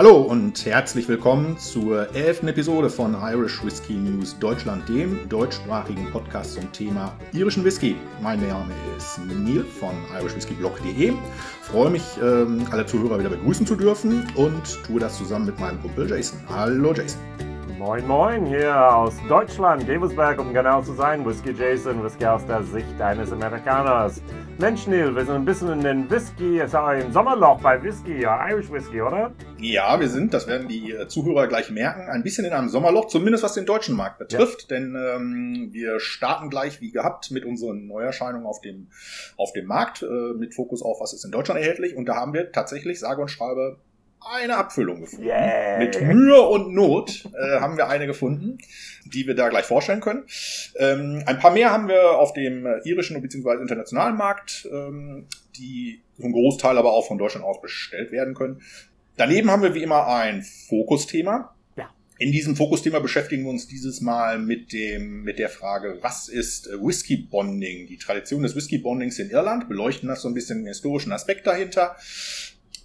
Hallo und herzlich willkommen zur elften Episode von Irish Whiskey News Deutschland, dem deutschsprachigen Podcast zum Thema irischen Whisky. Mein Name ist Neil von irishwhiskeyblog.de. Freue mich, ähm, alle Zuhörer wieder begrüßen zu dürfen und tue das zusammen mit meinem Kumpel Jason. Hallo Jason. Moin Moin hier aus Deutschland, Gevelsberg, um genau zu sein. Whisky Jason, Whisky aus der Sicht eines Amerikaners. Mensch Neil, wir sind ein bisschen in den Whisky, jetzt im Sommerloch bei Whisky, ja, Irish Whisky, oder? Ja, wir sind, das werden die äh, Zuhörer gleich merken, ein bisschen in einem Sommerloch, zumindest was den deutschen Markt betrifft. Ja. Denn ähm, wir starten gleich wie gehabt mit unseren Neuerscheinungen auf dem, auf dem Markt, äh, mit Fokus auf, was ist in Deutschland erhältlich. Und da haben wir tatsächlich, sage und schreibe, eine Abfüllung gefunden. Yeah. Mit Mühe und Not äh, haben wir eine gefunden, die wir da gleich vorstellen können. Ähm, ein paar mehr haben wir auf dem irischen bzw. internationalen Markt, ähm, die zum Großteil aber auch von Deutschland aus bestellt werden können. Daneben haben wir wie immer ein Fokusthema. Ja. In diesem Fokusthema beschäftigen wir uns dieses Mal mit dem, mit der Frage, was ist Whisky Bonding? Die Tradition des Whisky Bondings in Irland, beleuchten das so ein bisschen den historischen Aspekt dahinter.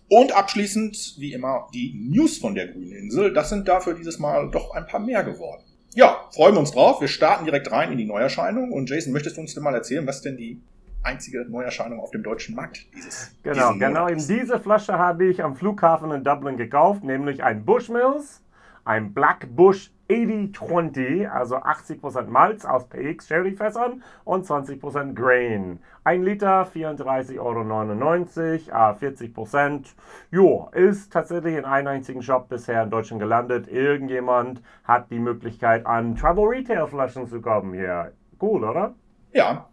Und abschließend, wie immer, die News von der Grünen Insel. Das sind dafür dieses Mal doch ein paar mehr geworden. Ja, freuen wir uns drauf. Wir starten direkt rein in die Neuerscheinung. Und Jason, möchtest du uns denn mal erzählen, was denn die einzige Neuerscheinung auf dem deutschen Markt dieses Genau, genau. In diese Flasche habe ich am Flughafen in Dublin gekauft, nämlich ein Bushmills, ein Black Bush 80-20, also 80% Malz aus PX Sherryfässern und 20% Grain. 1 Liter 34,99 Euro, ah, 40%. Jo, ist tatsächlich in einem einzigen Shop bisher in Deutschland gelandet. Irgendjemand hat die Möglichkeit, an Travel Retail Flaschen zu kommen hier. Cool, oder? Ja,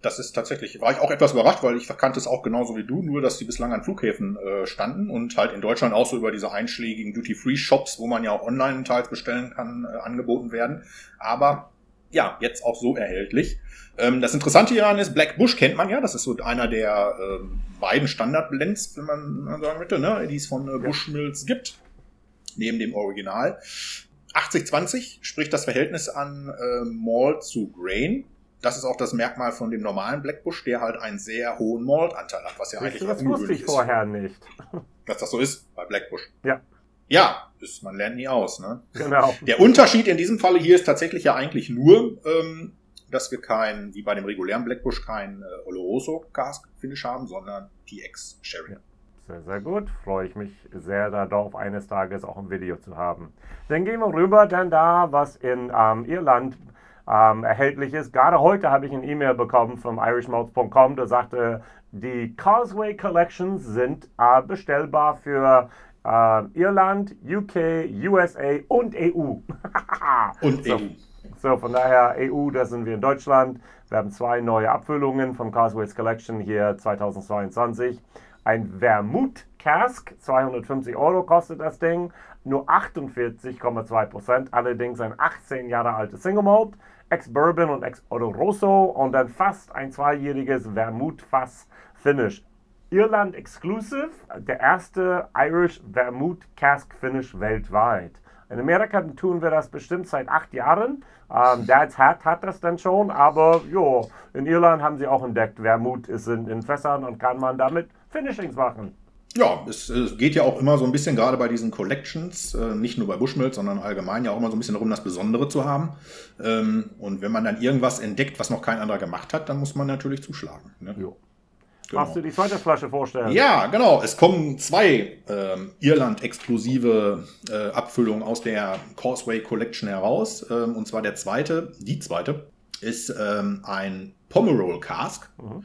das ist tatsächlich, war ich auch etwas überrascht, weil ich verkannte es auch genauso wie du, nur dass die bislang an Flughäfen äh, standen und halt in Deutschland auch so über diese einschlägigen Duty-Free-Shops, wo man ja auch online teils bestellen kann, äh, angeboten werden. Aber ja, jetzt auch so erhältlich. Ähm, das Interessante hieran ist, Black Bush kennt man ja, das ist so einer der äh, beiden Standard-Blends, wenn man sagen möchte, ne, die es von äh, Bushmills gibt, neben dem Original. 80-20 spricht das Verhältnis an äh, Malt zu Grain das ist auch das Merkmal von dem normalen Blackbush, der halt einen sehr hohen Maltanteil hat, was ja eigentlich Das wusste ich vorher nicht. Dass das so ist bei Blackbush. Ja. Ja, ist, man lernt nie aus. Ne? Genau. Der Unterschied in diesem Falle hier ist tatsächlich ja eigentlich nur, ähm, dass wir kein, wie bei dem regulären Blackbush, kein äh, Oloroso Cask Finish haben, sondern TX Sherry. Ja. Sehr, sehr gut. Freue ich mich sehr darauf, eines Tages auch ein Video zu haben. Dann gehen wir rüber, denn da, was in ähm, Irland ähm, erhältlich ist. Gerade heute habe ich ein E-Mail bekommen vom irishmalts.com, der sagte, die Causeway Collections sind äh, bestellbar für äh, Irland, UK, USA und EU. und so, EU. So, von daher EU, da sind wir in Deutschland. Wir haben zwei neue Abfüllungen von Causeways Collection hier 2022. Ein Vermouth Cask, 250 Euro kostet das Ding, nur 48,2 Prozent, allerdings ein 18 Jahre altes Single Malt. Ex-Bourbon und Ex-Oloroso und dann fast ein zweijähriges Vermouth-Fass-Finish. Irland Exclusive, der erste Irish Vermouth Cask Finish weltweit. In Amerika tun wir das bestimmt seit acht Jahren. Ähm, Dad's Hat hat das dann schon, aber jo, in Irland haben sie auch entdeckt, Vermouth ist in, in Fässern und kann man damit Finishings machen. Ja, es, es, geht ja auch immer so ein bisschen, gerade bei diesen Collections, äh, nicht nur bei Bushmills, sondern allgemein ja auch immer so ein bisschen darum, das Besondere zu haben. Ähm, und wenn man dann irgendwas entdeckt, was noch kein anderer gemacht hat, dann muss man natürlich zuschlagen. Ne? Jo. Genau. Hast du die zweite Flasche vorstellen? Ja, genau. Es kommen zwei ähm, Irland-exklusive äh, Abfüllungen aus der Causeway Collection heraus. Ähm, und zwar der zweite, die zweite, ist ähm, ein Pomerol Cask. Mhm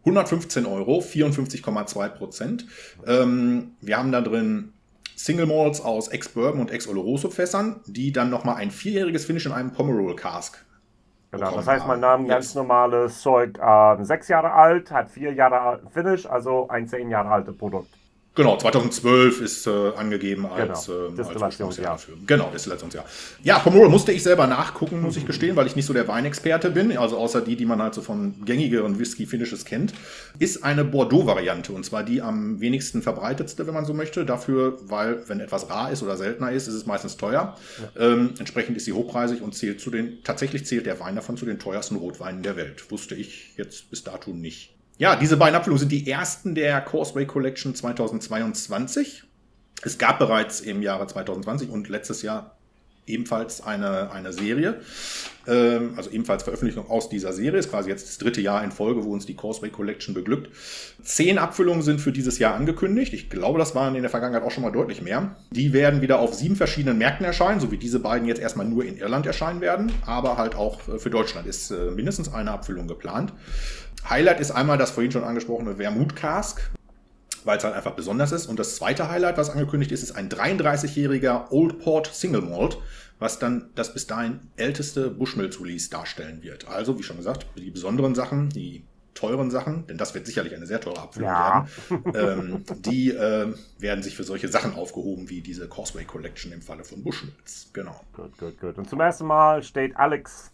115 Euro, 54,2 Prozent. Ähm, wir haben da drin Single Malts aus Ex-Bourbon und Ex-Oloroso-Fässern, die dann nochmal ein vierjähriges Finish in einem Pomerol Cask Genau, das heißt, man nahm ganz normales Zeug, äh, sechs Jahre alt, hat vier Jahre Finish, also ein zehn Jahre altes Produkt. Genau, 2012 ist äh, angegeben als, genau. äh, Destillationsjahr. Als genau, Destillationsjahr. Ja, Pomoro musste ich selber nachgucken, muss ich gestehen, weil ich nicht so der Weinexperte bin, also außer die, die man halt so von gängigeren Whisky-Finishes kennt. Ist eine Bordeaux-Variante und zwar die am wenigsten verbreitetste, wenn man so möchte. Dafür, weil, wenn etwas rar ist oder seltener ist, ist es meistens teuer. Ja. Ähm, entsprechend ist sie hochpreisig und zählt zu den, tatsächlich zählt der Wein davon zu den teuersten Rotweinen der Welt. Wusste ich jetzt bis dato nicht. Ja, diese beiden Abfüllungen sind die ersten der Causeway Collection 2022. Es gab bereits im Jahre 2020 und letztes Jahr ebenfalls eine, eine Serie, ähm, also ebenfalls Veröffentlichung aus dieser Serie, ist quasi jetzt das dritte Jahr in Folge, wo uns die Causeway Collection beglückt. Zehn Abfüllungen sind für dieses Jahr angekündigt. Ich glaube, das waren in der Vergangenheit auch schon mal deutlich mehr. Die werden wieder auf sieben verschiedenen Märkten erscheinen, so wie diese beiden jetzt erstmal nur in Irland erscheinen werden, aber halt auch äh, für Deutschland ist äh, mindestens eine Abfüllung geplant. Highlight ist einmal das vorhin schon angesprochene Wermut Cask weil es halt einfach besonders ist. Und das zweite Highlight, was angekündigt ist, ist ein 33-jähriger Old Port Single Malt, was dann das bis dahin älteste Bushmills Release darstellen wird. Also, wie schon gesagt, die besonderen Sachen, die teuren Sachen, denn das wird sicherlich eine sehr teure Abfüllung ja. werden, ähm, die äh, werden sich für solche Sachen aufgehoben, wie diese Causeway Collection im Falle von Bushmills. Genau. Gut, gut, gut. Und zum ersten Mal steht Alex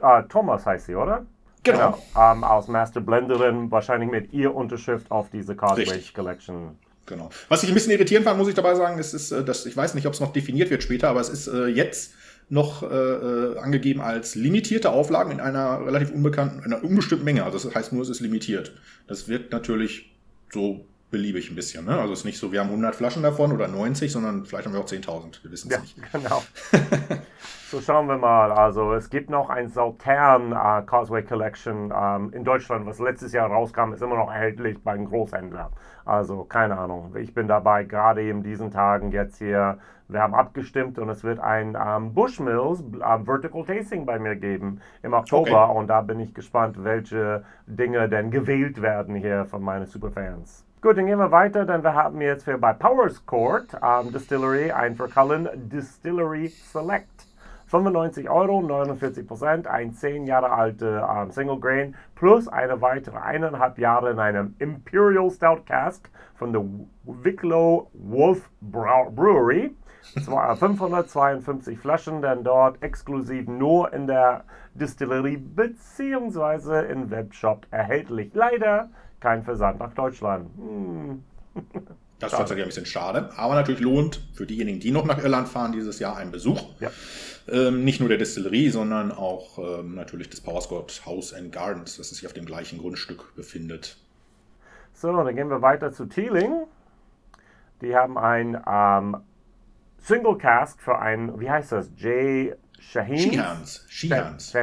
äh, Thomas, heißt sie, oder? Genau. genau. Ähm, als Master Blenderin, wahrscheinlich mit ihr Unterschrift auf diese Causeway Collection. Genau. Was ich ein bisschen irritierend fand, muss ich dabei sagen, ist, ist äh, dass ich weiß nicht, ob es noch definiert wird später, aber es ist äh, jetzt noch äh, äh, angegeben als limitierte Auflagen in einer relativ unbekannten, einer unbestimmten Menge. Also das heißt nur, es ist limitiert. Das wirkt natürlich so beliebig ein bisschen. Ne? Also es ist nicht so, wir haben 100 Flaschen davon oder 90, sondern vielleicht haben wir auch 10.000. Wir wissen es ja, nicht. Genau. so schauen wir mal. Also es gibt noch ein Sautern uh, Causeway Collection ähm, in Deutschland, was letztes Jahr rauskam, ist immer noch erhältlich beim Großhändler. Also keine Ahnung. Ich bin dabei gerade in diesen Tagen jetzt hier. Wir haben abgestimmt und es wird ein ähm, Bushmills ähm, Vertical Tasting bei mir geben im Oktober okay. und da bin ich gespannt, welche Dinge denn gewählt werden hier von meinen Superfans. Gut, dann gehen wir weiter, denn wir haben jetzt für bei Powers Court um, Distillery ein Verkallen Distillery Select. 95 Euro, 49 Prozent, ein 10 Jahre alter um, Single Grain plus eine weitere eineinhalb Jahre in einem Imperial Stout Cask von der Wicklow Wolf Brewery. 552 äh, Flaschen, denn dort exklusiv nur in der Distillerie bzw. im Webshop erhältlich. Leider kein Versand nach Deutschland. Hm. Das ist tatsächlich ein bisschen schade, aber natürlich lohnt für diejenigen, die noch nach Irland fahren, dieses Jahr ein Besuch. Ja. Ähm, nicht nur der Distillerie, sondern auch ähm, natürlich des Powerscott House and Gardens, das sich auf dem gleichen Grundstück befindet. So, dann gehen wir weiter zu Teeling. Die haben ein ähm, Single Cask für ein, wie heißt das? J. Shaheen? Shehans. Shehans.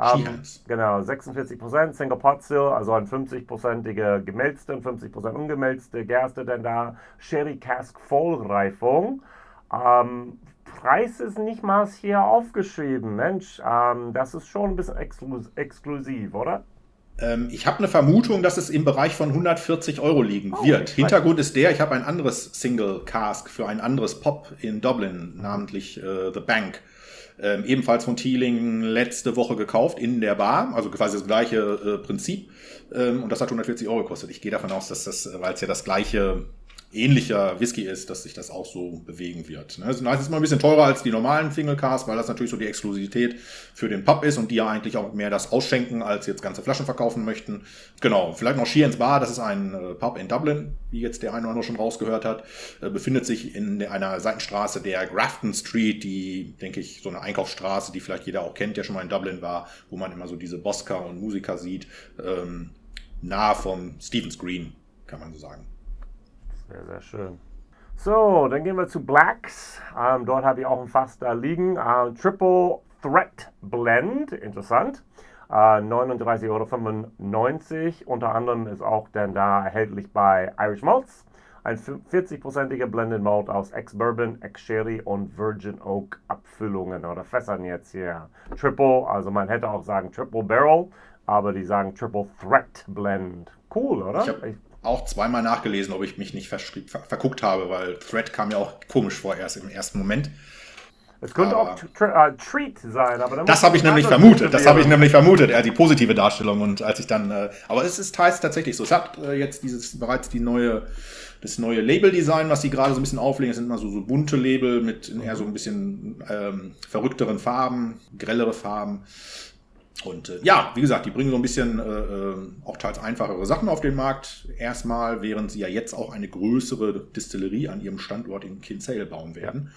Ähm, genau, 46% Single Pot Still, also ein 50%ige gemälzte und 50% ungemälzte Gerste, denn da Sherry Cask Vollreifung. Ähm, Preis ist nicht mal hier aufgeschrieben, Mensch, ähm, das ist schon ein bisschen exklus exklusiv, oder? Ähm, ich habe eine Vermutung, dass es im Bereich von 140 Euro liegen oh, wird. Hintergrund ist der, ich habe ein anderes Single Cask für ein anderes Pop in Dublin, namentlich äh, The Bank ähm, ebenfalls von Teeling letzte Woche gekauft in der Bar, also quasi das gleiche äh, Prinzip. Ähm, und das hat 140 Euro gekostet. Ich gehe davon aus, dass das, äh, weil es ja das gleiche ähnlicher Whisky ist, dass sich das auch so bewegen wird. Ne? Also, ist mal ein bisschen teurer als die normalen Single Cars, weil das natürlich so die Exklusivität für den Pub ist und die ja eigentlich auch mehr das ausschenken, als jetzt ganze Flaschen verkaufen möchten. Genau, vielleicht noch Sheehan's Bar, das ist ein äh, Pub in Dublin, wie jetzt der eine oder andere schon rausgehört hat, äh, befindet sich in einer Seitenstraße der Grafton Street, die, denke ich, so eine Einkaufsstraße, die vielleicht jeder auch kennt, der schon mal in Dublin war, wo man immer so diese Bosca und Musiker sieht, ähm, nahe vom Stevens Green, kann man so sagen. Sehr, sehr schön. So, dann gehen wir zu Blacks. Ähm, dort habe ich auch ein Fass da liegen. Äh, Triple Threat Blend, interessant. Äh, 39,95 Euro. Unter anderem ist auch dann da erhältlich bei Irish Malts. Ein 40-prozentiger Blended Malt aus Ex-Bourbon, Ex-Sherry und Virgin Oak Abfüllungen oder Fässern jetzt hier. Triple, also man hätte auch sagen Triple Barrel, aber die sagen Triple Threat Blend. Cool, oder? Ich auch zweimal nachgelesen, ob ich mich nicht ver verguckt habe, weil Thread kam ja auch komisch vor erst im ersten Moment. Es könnte aber, auch uh, Treat sein, aber das habe ich nämlich vermutet. Das habe ich nämlich vermutet. Er ja, die positive Darstellung und als ich dann, äh, aber es ist teils tatsächlich so. Es hat äh, jetzt dieses bereits die neue, das neue Label-Design, was sie gerade so ein bisschen auflegen. Es sind immer so, so bunte Label mit eher so ein bisschen ähm, verrückteren Farben, grellere Farben. Und äh, ja, wie gesagt, die bringen so ein bisschen äh, äh, auch teils einfachere Sachen auf den Markt. Erstmal, während sie ja jetzt auch eine größere Distillerie an ihrem Standort in Kinsale bauen werden.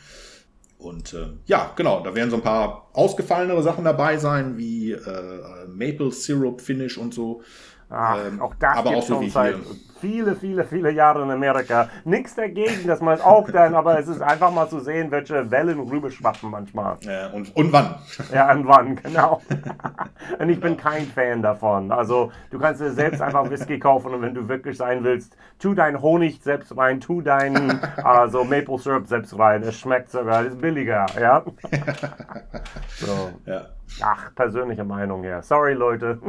Und äh, ja, genau, da werden so ein paar ausgefallenere Sachen dabei sein, wie äh, Maple Syrup Finish und so. Ach, ähm, auch das aber auch so wie hier. Viele, viele, viele Jahre in Amerika. Nichts dagegen, dass man es auch dann, aber es ist einfach mal zu sehen, welche Wellen rüberschwappen manchmal. Ja, und, und wann? Ja, und wann, genau. und ich bin kein Fan davon. Also du kannst dir selbst einfach Whisky kaufen und wenn du wirklich sein willst, tu dein Honig selbst rein, tu deinen also Maple Syrup selbst rein. Es schmeckt sogar, ist billiger, ja. so. Ja. Ach, persönliche Meinung, ja. Sorry, Leute.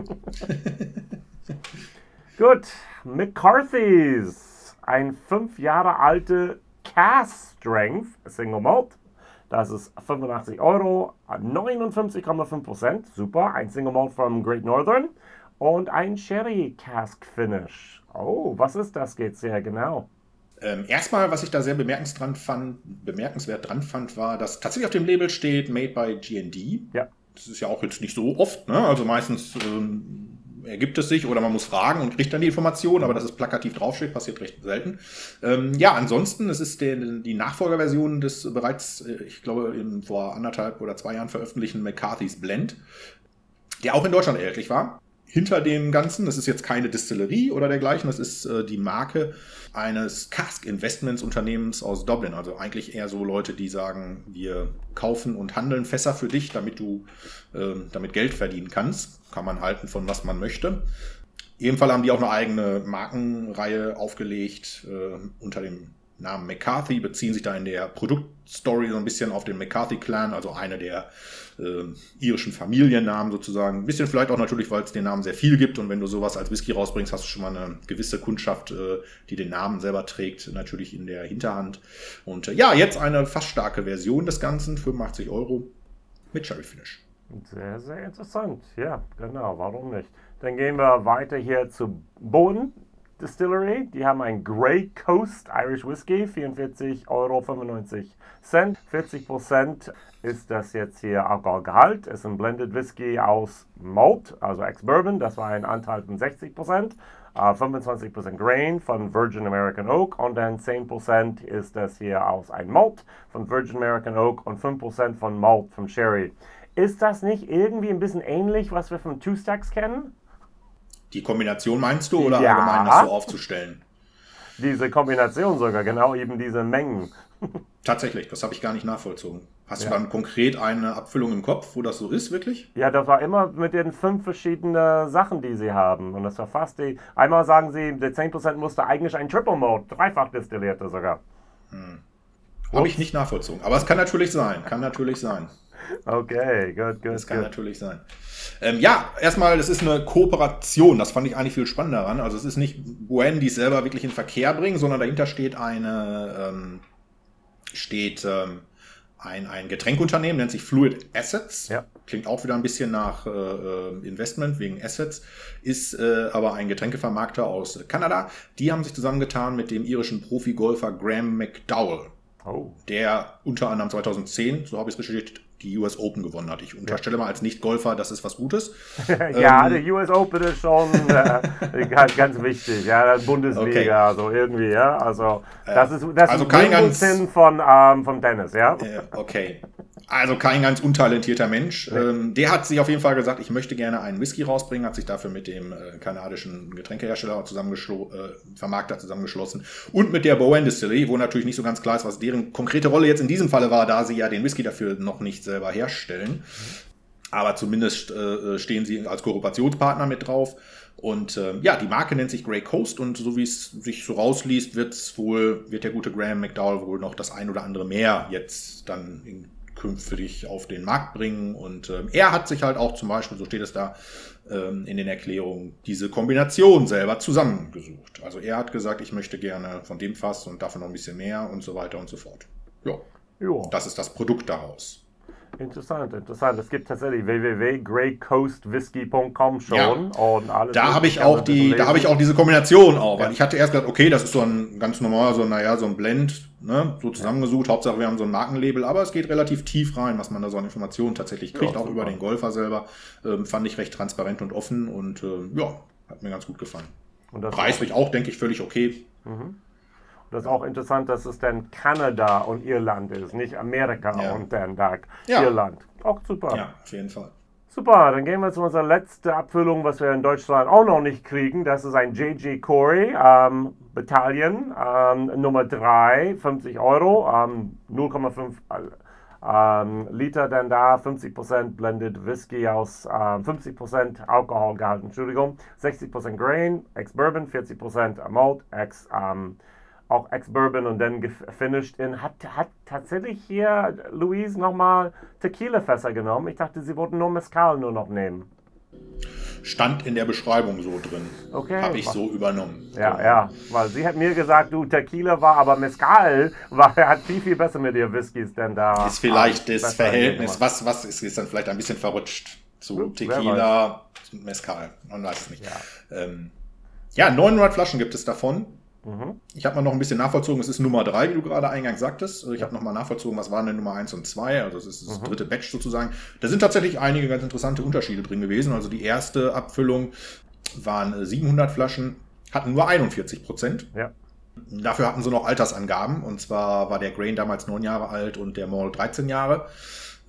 Gut, McCarthy's. Ein fünf Jahre alte Cast Strength Single Malt. Das ist 85 Euro, 59,5 Prozent. Super. Ein Single Malt vom Great Northern. Und ein Sherry Cask Finish. Oh, was ist das jetzt sehr genau? Ähm, erstmal, was ich da sehr bemerkenswert, fand, bemerkenswert dran fand, war, dass tatsächlich auf dem Label steht Made by GD. Ja. Das ist ja auch jetzt nicht so oft, ne? Also meistens ähm, ergibt es sich oder man muss fragen und kriegt dann die Information, aber dass es plakativ draufsteht, passiert recht selten. Ähm, ja, ansonsten, es ist der, die Nachfolgerversion des bereits, äh, ich glaube, in, vor anderthalb oder zwei Jahren veröffentlichten McCarthy's Blend, der auch in Deutschland erhältlich war. Hinter dem Ganzen, das ist jetzt keine Distillerie oder dergleichen, das ist äh, die Marke eines Cask Investments Unternehmens aus Dublin. Also eigentlich eher so Leute, die sagen, wir kaufen und handeln Fässer für dich, damit du äh, damit Geld verdienen kannst. Kann man halten von was man möchte. Ebenfalls haben die auch eine eigene Markenreihe aufgelegt äh, unter dem Namen McCarthy, beziehen sich da in der Produktstory so ein bisschen auf den McCarthy-Clan, also eine der äh, irischen Familiennamen sozusagen. Ein bisschen vielleicht auch natürlich, weil es den Namen sehr viel gibt und wenn du sowas als Whisky rausbringst, hast du schon mal eine gewisse Kundschaft, äh, die den Namen selber trägt, natürlich in der Hinterhand. Und äh, ja, jetzt eine fast starke Version des Ganzen, 85 Euro mit Cherry Finish. Sehr, sehr interessant. Ja, genau, warum nicht? Dann gehen wir weiter hier zu Boden. Distillery. Die haben ein Grey Coast Irish Whiskey, 44,95 Euro. 40 Prozent ist das jetzt hier Alkoholgehalt. Ist ein Blended Whisky aus Malt, also Ex-Bourbon. Das war ein Anteil von 60 Prozent. Uh, 25% Grain von Virgin American Oak und dann 10% ist das hier aus ein Malt von Virgin American Oak und 5% von Malt von Sherry. Ist das nicht irgendwie ein bisschen ähnlich, was wir von Two Stacks kennen? Die Kombination meinst du oder ja. allgemein das so aufzustellen? Diese Kombination sogar, genau eben diese Mengen. Tatsächlich, das habe ich gar nicht nachvollzogen. Hast ja. du dann konkret eine Abfüllung im Kopf, wo das so ist, wirklich? Ja, das war immer mit den fünf verschiedenen Sachen, die sie haben. Und das war fast die. Einmal sagen sie, der 10% musste eigentlich ein Triple Mode, dreifach destillierte sogar. Hm. Habe ich nicht nachvollzogen. Aber es kann natürlich sein. Kann natürlich sein. Okay, gut, gut. Das kann good. natürlich sein. Ähm, ja, erstmal, es ist eine Kooperation. Das fand ich eigentlich viel spannender daran. Also es ist nicht Buen, die es selber wirklich in Verkehr bringen, sondern dahinter steht eine ähm, steht ähm, ein, ein Getränkunternehmen, nennt sich Fluid Assets. Ja. Klingt auch wieder ein bisschen nach äh, äh Investment wegen Assets, ist äh, aber ein Getränkevermarkter aus Kanada. Die haben sich zusammengetan mit dem irischen Profi-Golfer Graham McDowell. Oh. Der unter anderem 2010, so habe ich es recherchiert, die US Open gewonnen hat. Ich unterstelle mal als Nicht-Golfer, das ist was Gutes. ja, ähm, der US Open ist schon äh, ganz, ganz wichtig. Ja, Bundesliga, okay. so irgendwie, ja. Also das ist das also ist kein ganz Sinn von ähm, vom Tennis, ja. Äh, okay. Also kein ganz untalentierter Mensch. Nee. Ähm, der hat sich auf jeden Fall gesagt, ich möchte gerne einen Whisky rausbringen, hat sich dafür mit dem äh, kanadischen Getränkehersteller zusammengeschlo äh, Vermarkter zusammengeschlossen und mit der Bowen Distillery, wo natürlich nicht so ganz klar ist, was deren konkrete Rolle jetzt in diesem Falle war, da sie ja den Whisky dafür noch nicht selber herstellen. Aber zumindest äh, stehen sie als Kooperationspartner mit drauf. Und äh, ja, die Marke nennt sich Grey Coast und so wie es sich so rausliest, wird's wohl, wird der gute Graham McDowell wohl noch das ein oder andere mehr jetzt dann in, künftig auf den Markt bringen. Und äh, er hat sich halt auch zum Beispiel, so steht es da ähm, in den Erklärungen, diese Kombination selber zusammengesucht. Also er hat gesagt, ich möchte gerne von dem Fass und davon noch ein bisschen mehr und so weiter und so fort. Ja. Jo. Das ist das Produkt daraus. Interessant, interessant. Es gibt tatsächlich www.greycoastwhisky.com schon ja. und alles. Da habe ich auch die, da habe ich auch diese Kombination auch, weil ja. ich hatte erst gedacht, okay, das ist so ein ganz normal, so naja, so ein Blend, ne, so zusammengesucht. Ja. Hauptsache wir haben so ein Markenlabel, aber es geht relativ tief rein, was man da so an Informationen tatsächlich kriegt, auch über den Golfer selber. Ähm, fand ich recht transparent und offen und äh, ja, hat mir ganz gut gefallen. Und Preislich auch, denke ich, völlig okay. Mhm. Das ist auch interessant, dass es dann Kanada und Irland ist, nicht Amerika ja. und dann da ja. Irland. Auch super. Ja, auf jeden Fall. Super, dann gehen wir zu unserer letzten Abfüllung, was wir in Deutschland auch noch nicht kriegen. Das ist ein JG Corey ähm, Battalion, ähm, Nummer 3, 50 Euro, ähm, 0,5 ähm, Liter dann da, 50% Blended Whisky aus ähm, 50% Alkohol gehalten, Entschuldigung, 60% Grain, Ex-Bourbon, 40% Malt, Ex, ähm, auch Ex-Bourbon und dann gefinished in, hat, hat tatsächlich hier Louise nochmal Tequila-Fässer genommen. Ich dachte, sie wollten nur Mezcal nur noch nehmen. Stand in der Beschreibung so drin. Okay. Habe ich so übernommen. Ja, genau. ja, weil sie hat mir gesagt, du, Tequila war, aber Mezcal war, hat viel, viel besser mit ihr Whiskys denn da. Ist vielleicht das Verhältnis, was, was ist, ist dann vielleicht ein bisschen verrutscht zu Ups, Tequila, Mezcal. Man weiß es nicht. Ja. Ähm, ja, 900 Flaschen gibt es davon. Mhm. Ich habe mal noch ein bisschen nachvollzogen, es ist Nummer 3, wie du gerade eingangs sagtest. Ich habe noch mal nachvollzogen, was waren denn Nummer 1 und 2, also das ist das mhm. dritte Batch sozusagen. Da sind tatsächlich einige ganz interessante Unterschiede drin gewesen. Also die erste Abfüllung waren 700 Flaschen, hatten nur 41 Prozent. Ja. Dafür hatten sie noch Altersangaben und zwar war der Grain damals 9 Jahre alt und der Mall 13 Jahre.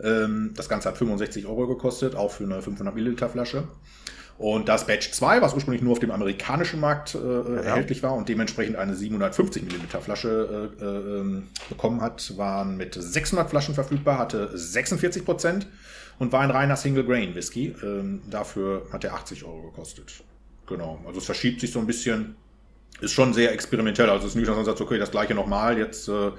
Ähm, das Ganze hat 65 Euro gekostet, auch für eine 500 Milliliter Flasche. Und das Batch 2, was ursprünglich nur auf dem amerikanischen Markt äh, ja. erhältlich war und dementsprechend eine 750 Milliliter Flasche äh, äh, bekommen hat, waren mit 600 Flaschen verfügbar, hatte 46 Prozent und war ein reiner Single Grain Whisky. Ähm, dafür hat er 80 Euro gekostet. Genau, also es verschiebt sich so ein bisschen. Ist schon sehr experimentell. Also es ist nicht, dass man sagt, okay, das gleiche nochmal, jetzt äh,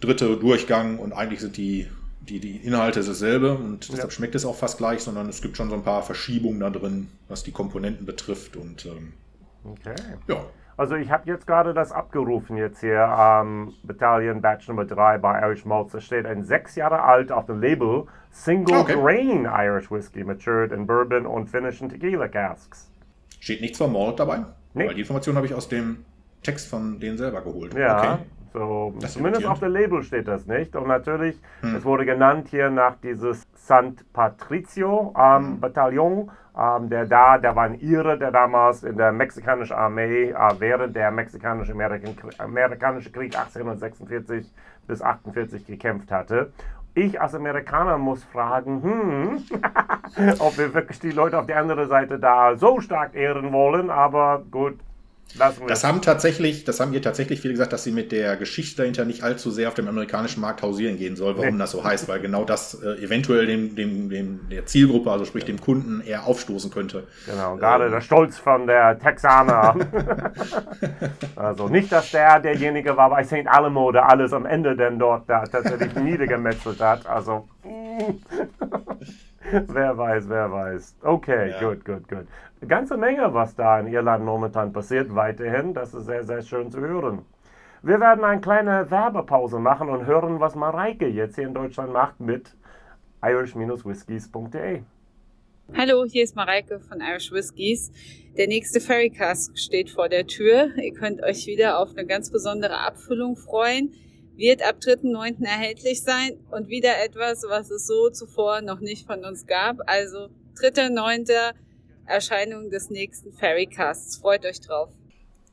dritte Durchgang und eigentlich sind die die, die Inhalte ist dasselbe und deshalb ja. schmeckt es auch fast gleich, sondern es gibt schon so ein paar Verschiebungen da drin, was die Komponenten betrifft. Und ähm, okay. ja. Also ich habe jetzt gerade das abgerufen jetzt hier, ähm, Battalion Batch Nummer 3 bei Irish Malts. Da steht ein sechs Jahre alt auf dem Label Single okay. Grain Irish Whiskey, matured in Bourbon und Finnish in Tequila Casks. Steht nichts von Malt dabei? Nee. Weil die Information habe ich aus dem Text von denen selber geholt. Ja, okay. So, zumindest auf dem Label steht das nicht. Und natürlich, hm. es wurde genannt hier nach dieses St. Patricio ähm, hm. Bataillon, ähm, der da, der war ein Ire, der damals in der mexikanischen Armee äh, während der mexikanisch-amerikanische Krieg 1846 bis 48 gekämpft hatte. Ich als Amerikaner muss fragen, hm, ob wir wirklich die Leute auf der anderen Seite da so stark ehren wollen, aber gut, das haben tatsächlich, das haben ihr tatsächlich viele gesagt, dass sie mit der Geschichte dahinter nicht allzu sehr auf dem amerikanischen Markt hausieren gehen soll, warum nee. das so heißt, weil genau das äh, eventuell dem, dem, dem, der Zielgruppe, also sprich dem Kunden, eher aufstoßen könnte. Genau, gerade ähm. der Stolz von der Texaner. also nicht, dass der derjenige war bei St. Alamo, der alles am Ende denn dort da tatsächlich niedergemetzelt hat. Also. wer weiß, wer weiß. Okay, ja. gut, gut, gut. Eine ganze Menge, was da in Irland momentan passiert, weiterhin. Das ist sehr, sehr schön zu hören. Wir werden eine kleine Werbepause machen und hören, was Mareike jetzt hier in Deutschland macht mit irish-whiskies.de. Hallo, hier ist Mareike von Irish Whiskies. Der nächste Ferrycast steht vor der Tür. Ihr könnt euch wieder auf eine ganz besondere Abfüllung freuen. Wird ab 3.9. erhältlich sein und wieder etwas, was es so zuvor noch nicht von uns gab. Also 3.9. Erscheinung des nächsten Fairycasts. Freut euch drauf.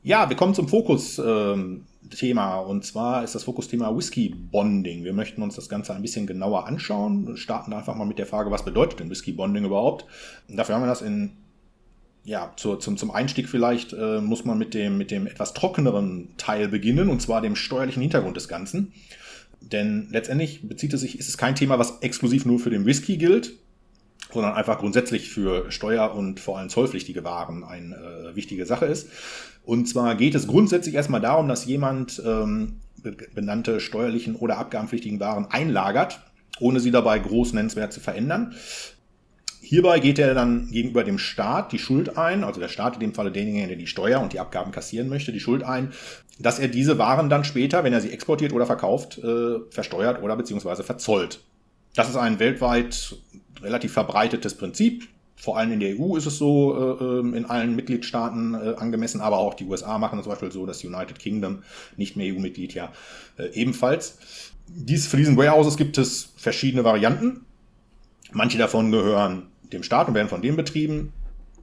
Ja, wir kommen zum Fokus-Thema. Und zwar ist das Fokusthema Whisky Bonding. Wir möchten uns das Ganze ein bisschen genauer anschauen. Wir starten einfach mal mit der Frage, was bedeutet denn Whisky Bonding überhaupt? Und dafür haben wir das in ja, zur, zum, zum Einstieg vielleicht äh, muss man mit dem, mit dem etwas trockeneren Teil beginnen, und zwar dem steuerlichen Hintergrund des Ganzen. Denn letztendlich bezieht es sich, ist es kein Thema, was exklusiv nur für den Whisky gilt, sondern einfach grundsätzlich für steuer- und vor allem zollpflichtige Waren eine äh, wichtige Sache ist. Und zwar geht es grundsätzlich erstmal darum, dass jemand ähm, benannte steuerlichen oder abgabenpflichtigen Waren einlagert, ohne sie dabei groß nennenswert zu verändern. Hierbei geht er dann gegenüber dem Staat die Schuld ein, also der Staat in dem Falle derjenige, der die Steuer und die Abgaben kassieren möchte, die Schuld ein, dass er diese Waren dann später, wenn er sie exportiert oder verkauft, äh, versteuert oder beziehungsweise verzollt. Das ist ein weltweit relativ verbreitetes Prinzip. Vor allem in der EU ist es so äh, ähm, in allen Mitgliedstaaten äh, angemessen, aber auch die USA machen zum Beispiel so, das United Kingdom, nicht mehr EU-Mitglied, ja äh, ebenfalls. Dies, für diesen Warehouses gibt es verschiedene Varianten. Manche davon gehören dem Staat und werden von dem betrieben.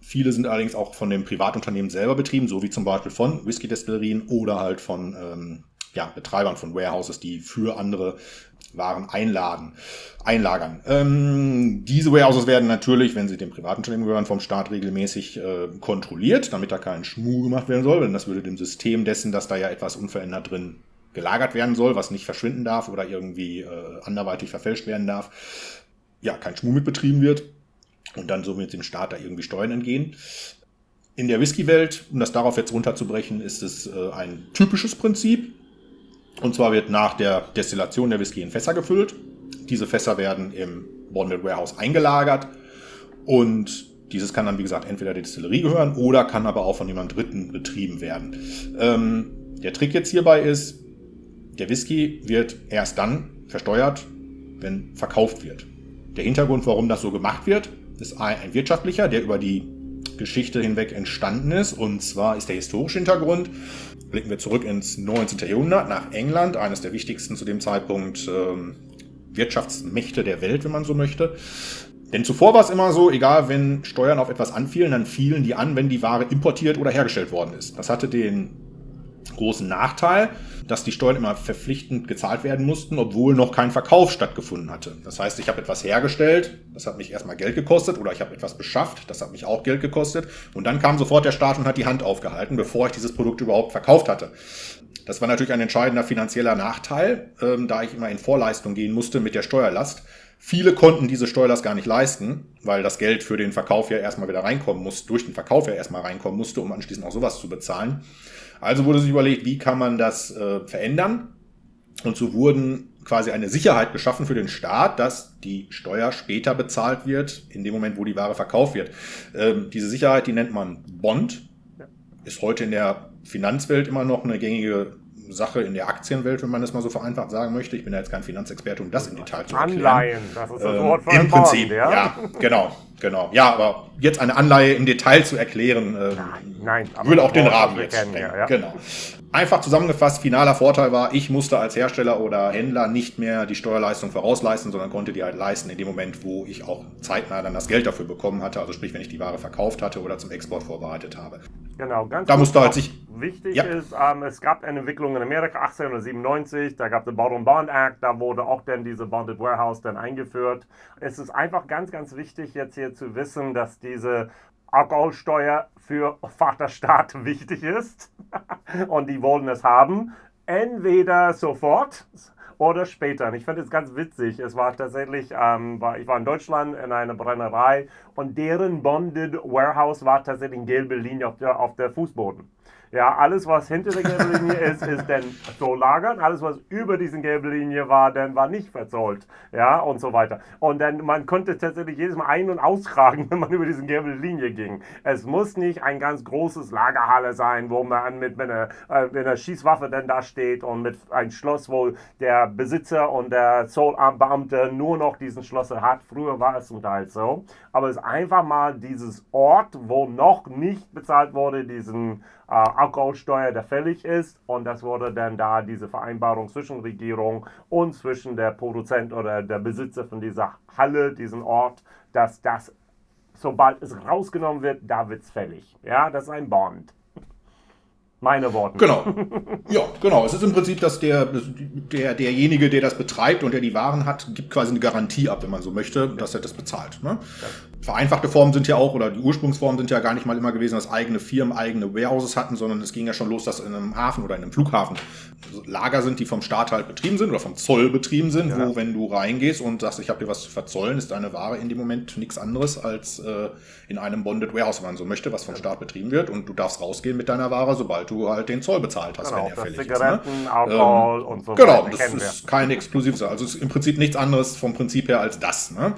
Viele sind allerdings auch von dem Privatunternehmen selber betrieben, so wie zum Beispiel von Whisky-Destillerien oder halt von ähm, ja, Betreibern von Warehouses, die für andere waren einladen, einlagern. Ähm, diese Warehouses werden natürlich, wenn sie dem Privatunternehmen gehören, vom Staat regelmäßig äh, kontrolliert, damit da kein Schmuh gemacht werden soll, denn das würde dem System dessen, dass da ja etwas unverändert drin gelagert werden soll, was nicht verschwinden darf oder irgendwie äh, anderweitig verfälscht werden darf, ja, kein Schmuh mit betrieben wird und dann somit dem Staat da irgendwie Steuern entgehen. In der Whisky-Welt, um das darauf jetzt runterzubrechen, ist es äh, ein typisches Prinzip. Und zwar wird nach der Destillation der Whisky in Fässer gefüllt. Diese Fässer werden im Bonded Warehouse eingelagert und dieses kann dann, wie gesagt, entweder der Distillerie gehören oder kann aber auch von jemand Dritten betrieben werden. Ähm, der Trick jetzt hierbei ist, der Whisky wird erst dann versteuert, wenn verkauft wird. Der Hintergrund, warum das so gemacht wird, ist ein wirtschaftlicher, der über die Geschichte hinweg entstanden ist. Und zwar ist der historische Hintergrund blicken wir zurück ins 19. Jahrhundert nach England, eines der wichtigsten zu dem Zeitpunkt ähm, Wirtschaftsmächte der Welt, wenn man so möchte. Denn zuvor war es immer so, egal wenn Steuern auf etwas anfielen, dann fielen die an, wenn die Ware importiert oder hergestellt worden ist. Das hatte den großen Nachteil, dass die Steuern immer verpflichtend gezahlt werden mussten, obwohl noch kein Verkauf stattgefunden hatte. Das heißt, ich habe etwas hergestellt, das hat mich erstmal Geld gekostet, oder ich habe etwas beschafft, das hat mich auch Geld gekostet, und dann kam sofort der Staat und hat die Hand aufgehalten, bevor ich dieses Produkt überhaupt verkauft hatte. Das war natürlich ein entscheidender finanzieller Nachteil, ähm, da ich immer in Vorleistung gehen musste mit der Steuerlast. Viele konnten diese Steuerlast gar nicht leisten, weil das Geld für den Verkauf ja erstmal wieder reinkommen muss, durch den Verkauf ja erstmal reinkommen musste, um anschließend auch sowas zu bezahlen. Also wurde sich überlegt, wie kann man das äh, verändern? Und so wurden quasi eine Sicherheit geschaffen für den Staat, dass die Steuer später bezahlt wird, in dem Moment, wo die Ware verkauft wird. Ähm, diese Sicherheit, die nennt man Bond, ist heute in der Finanzwelt immer noch eine gängige Sache in der Aktienwelt, wenn man das mal so vereinfacht sagen möchte. Ich bin ja jetzt kein Finanzexperte, um das im Detail zu erklären. Anleihen, das ist das Wort ähm, Im Prinzip, ja? ja, genau, genau. Ja, aber jetzt eine Anleihe im Detail zu erklären, äh, nein, nein, würde auch den Rahmen jetzt kennen, ja, ja. Genau. Einfach zusammengefasst, finaler Vorteil war, ich musste als Hersteller oder Händler nicht mehr die Steuerleistung vorausleisten, sondern konnte die halt leisten in dem Moment, wo ich auch zeitnah dann das Geld dafür bekommen hatte. Also sprich, wenn ich die Ware verkauft hatte oder zum Export vorbereitet habe. Genau, ganz da musste halt sich wichtig ja. ist, ähm, es gab eine Entwicklung in Amerika 1897, da gab es den Bond Bond Act, da wurde auch dann diese Bonded Warehouse dann eingeführt. Es ist einfach ganz, ganz wichtig jetzt hier zu wissen, dass diese Alkoholsteuer für Vaterstaat wichtig ist und die wollen es haben. Entweder sofort oder später. Und ich finde es ganz witzig. Es war tatsächlich, ähm, war, ich war in Deutschland in einer Brennerei und deren Bonded Warehouse war tatsächlich eine gelbe Linie auf der, auf der Fußboden. Ja, alles, was hinter der gelben Linie ist, ist dann zollagert. Alles, was über diesen gelben Linie war, dann war nicht verzollt. Ja, und so weiter. Und dann, man konnte tatsächlich jedes Mal ein- und auskragen, wenn man über diesen gelben Linie ging. Es muss nicht ein ganz großes Lagerhalle sein, wo man mit, mit, einer, äh, mit einer Schießwaffe dann da steht und mit einem Schloss, wo der Besitzer und der Zollbeamte nur noch diesen Schlüssel hat. Früher war es zum Teil so. Aber es ist einfach mal dieses Ort, wo noch nicht bezahlt wurde, diesen Alkoholsteuer, der fällig ist. Und das wurde dann da diese Vereinbarung zwischen Regierung und zwischen der Produzent oder der Besitzer von dieser Halle, diesem Ort, dass das, sobald es rausgenommen wird, da wird es fällig. Ja, das ist ein Bond. Meine Worte. Genau. Ja, genau. Es ist im Prinzip, dass der, der, derjenige, der das betreibt und der die Waren hat, gibt quasi eine Garantie ab, wenn man so möchte, dass er das bezahlt. Ne? Vereinfachte Formen sind ja auch, oder die Ursprungsformen sind ja gar nicht mal immer gewesen, dass eigene Firmen eigene Warehouses hatten, sondern es ging ja schon los, dass in einem Hafen oder in einem Flughafen Lager sind, die vom Staat halt betrieben sind oder vom Zoll betrieben sind, ja. wo wenn du reingehst und sagst, ich habe dir was zu verzollen, ist deine Ware in dem Moment nichts anderes als äh, in einem Bonded Warehouse, wenn man so möchte, was vom Staat betrieben wird und du darfst rausgehen mit deiner Ware, sobald du halt den Zoll bezahlt hast, genau, wenn er fällig Zigaretten, ist. Ne? Alkohol ähm, und so Genau, das ist kein exklusives, also ist im Prinzip nichts anderes vom Prinzip her als das. Ne?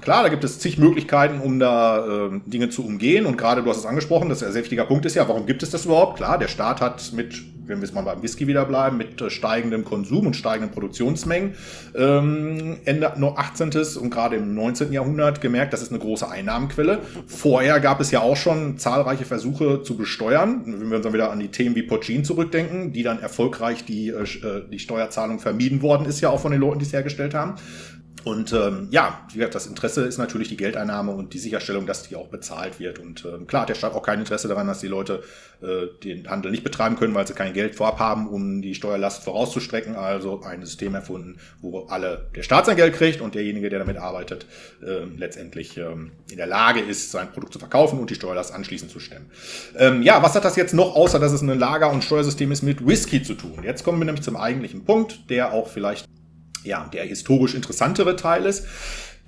Klar, da gibt es zig Möglichkeiten, um da äh, Dinge zu umgehen und gerade du hast es angesprochen, das ist ein sehr wichtiger Punkt ist ja, warum gibt es das überhaupt? Klar, der Staat hat mit wenn wir jetzt mal beim Whisky wieder bleiben, mit äh, steigendem Konsum und steigenden Produktionsmengen ähm, Ende 18. und gerade im 19. Jahrhundert gemerkt, das ist eine große Einnahmenquelle. Vorher gab es ja auch schon zahlreiche Versuche zu besteuern, wenn wir uns dann wieder an die Themen wie Pochin zurückdenken, die dann erfolgreich die, äh, äh die Steuerzahlung vermieden worden ist, ja auch von den Leuten, die es hergestellt haben. Und ähm, ja, wie gesagt, das Interesse ist natürlich die Geldeinnahme und die Sicherstellung, dass die auch bezahlt wird. Und ähm, klar hat der Staat auch kein Interesse daran, dass die Leute äh, den Handel nicht betreiben können, weil sie kein Geld vorab haben, um die Steuerlast vorauszustrecken. Also ein System erfunden, wo alle der Staat sein Geld kriegt und derjenige, der damit arbeitet, äh, letztendlich ähm, in der Lage ist, sein Produkt zu verkaufen und die Steuerlast anschließend zu stemmen. Ähm, ja, was hat das jetzt noch, außer dass es ein Lager- und Steuersystem ist, mit Whisky zu tun? Jetzt kommen wir nämlich zum eigentlichen Punkt, der auch vielleicht ja, der historisch interessantere Teil ist.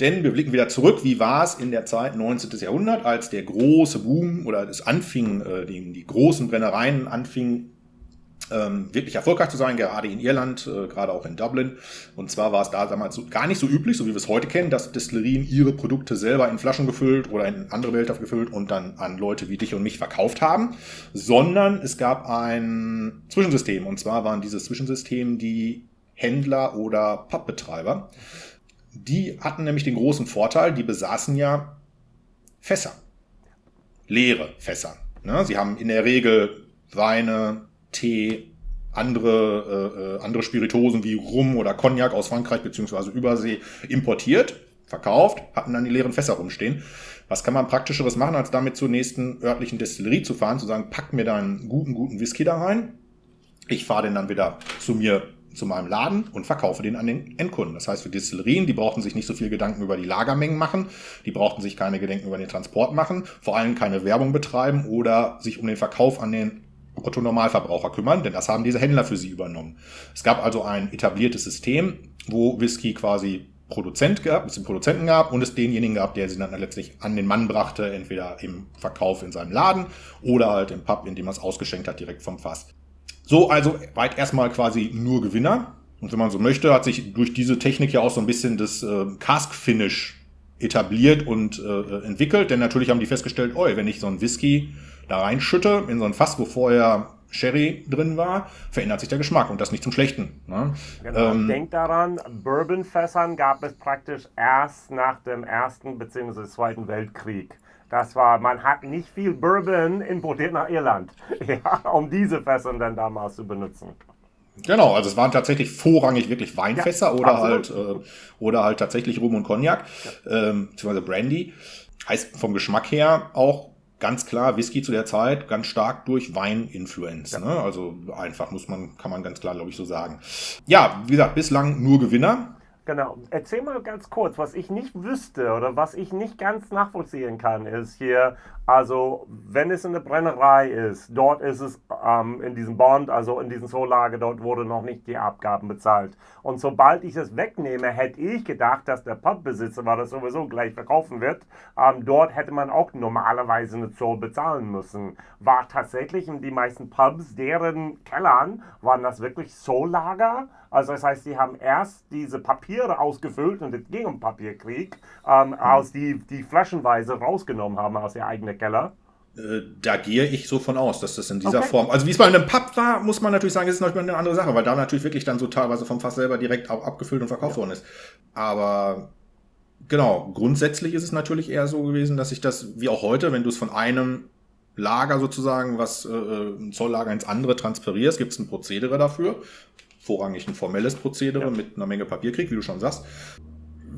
Denn wir blicken wieder zurück, wie war es in der Zeit 19. Jahrhundert, als der große Boom oder es anfing, äh, die, die großen Brennereien anfingen, ähm, wirklich erfolgreich zu sein, gerade in Irland, äh, gerade auch in Dublin. Und zwar war es da damals so, gar nicht so üblich, so wie wir es heute kennen, dass Destillerien ihre Produkte selber in Flaschen gefüllt oder in andere Behälter gefüllt und dann an Leute wie dich und mich verkauft haben, sondern es gab ein Zwischensystem. Und zwar waren dieses Zwischensystem die Händler oder Pappbetreiber. Die hatten nämlich den großen Vorteil, die besaßen ja Fässer. Leere Fässer. Ne? Sie haben in der Regel Weine, Tee, andere, äh, andere Spiritosen wie Rum oder Cognac aus Frankreich bzw. Übersee importiert, verkauft, hatten dann die leeren Fässer rumstehen. Was kann man praktischeres machen, als damit zur nächsten örtlichen Destillerie zu fahren, zu sagen, pack mir da einen guten, guten Whisky da rein. Ich fahre den dann wieder zu mir zu meinem Laden und verkaufe den an den Endkunden. Das heißt, für Distillerien, die brauchten sich nicht so viel Gedanken über die Lagermengen machen, die brauchten sich keine Gedanken über den Transport machen, vor allem keine Werbung betreiben oder sich um den Verkauf an den Otto Normalverbraucher kümmern, denn das haben diese Händler für sie übernommen. Es gab also ein etabliertes System, wo Whisky quasi Produzent gab, es den Produzenten gab und es denjenigen gab, der sie dann letztlich an den Mann brachte, entweder im Verkauf in seinem Laden oder halt im Pub, in dem er es ausgeschenkt hat, direkt vom Fass. So, also weit erstmal quasi nur Gewinner. Und wenn man so möchte, hat sich durch diese Technik ja auch so ein bisschen das äh, Cask-Finish etabliert und äh, entwickelt. Denn natürlich haben die festgestellt, oh, wenn ich so einen Whisky da reinschütte, in so ein Fass, wo vorher Sherry drin war, verändert sich der Geschmack und das nicht zum Schlechten. Ne? Genau. Ähm, Denkt daran, Bourbonfässern gab es praktisch erst nach dem Ersten bzw. Zweiten Weltkrieg. Das war, man hat nicht viel Bourbon importiert nach Irland, ja, um diese Fässer dann damals zu benutzen. Genau, also es waren tatsächlich vorrangig wirklich Weinfässer ja, oder halt äh, oder halt tatsächlich Rum und Cognac, ja. ähm, beziehungsweise Brandy. Heißt vom Geschmack her auch ganz klar Whisky zu der Zeit ganz stark durch Weininfluenz. Ja. Ne? Also einfach muss man, kann man ganz klar, glaube ich, so sagen. Ja, wie gesagt, bislang nur Gewinner. Genau. Erzähl mal ganz kurz, was ich nicht wüsste oder was ich nicht ganz nachvollziehen kann, ist hier, also wenn es eine Brennerei ist, dort ist es ähm, in diesem Bond, also in diesem Zollage, dort wurde noch nicht die Abgaben bezahlt. Und sobald ich es wegnehme, hätte ich gedacht, dass der Pubbesitzer, weil das sowieso gleich verkaufen wird, ähm, dort hätte man auch normalerweise eine Zoll bezahlen müssen. War tatsächlich in die meisten Pubs, deren Kellern, waren das wirklich Zolllager? Also das heißt, sie haben erst diese Papiere ausgefüllt und es ging um Papierkrieg, ähm, mhm. aus die, die flaschenweise rausgenommen haben aus ihr eigenen Keller. Äh, da gehe ich so von aus, dass das in dieser okay. Form, also wie es bei einem Pub war, muss man natürlich sagen, ist noch eine andere Sache, weil da natürlich wirklich dann so teilweise vom Fass selber direkt auch abgefüllt und verkauft ja. worden ist. Aber genau, grundsätzlich ist es natürlich eher so gewesen, dass ich das, wie auch heute, wenn du es von einem Lager sozusagen, was äh, äh ein Zolllager ins andere transferierst, gibt es ein Prozedere dafür vorrangig ein formelles Prozedere ja. mit einer Menge Papierkrieg, wie du schon sagst.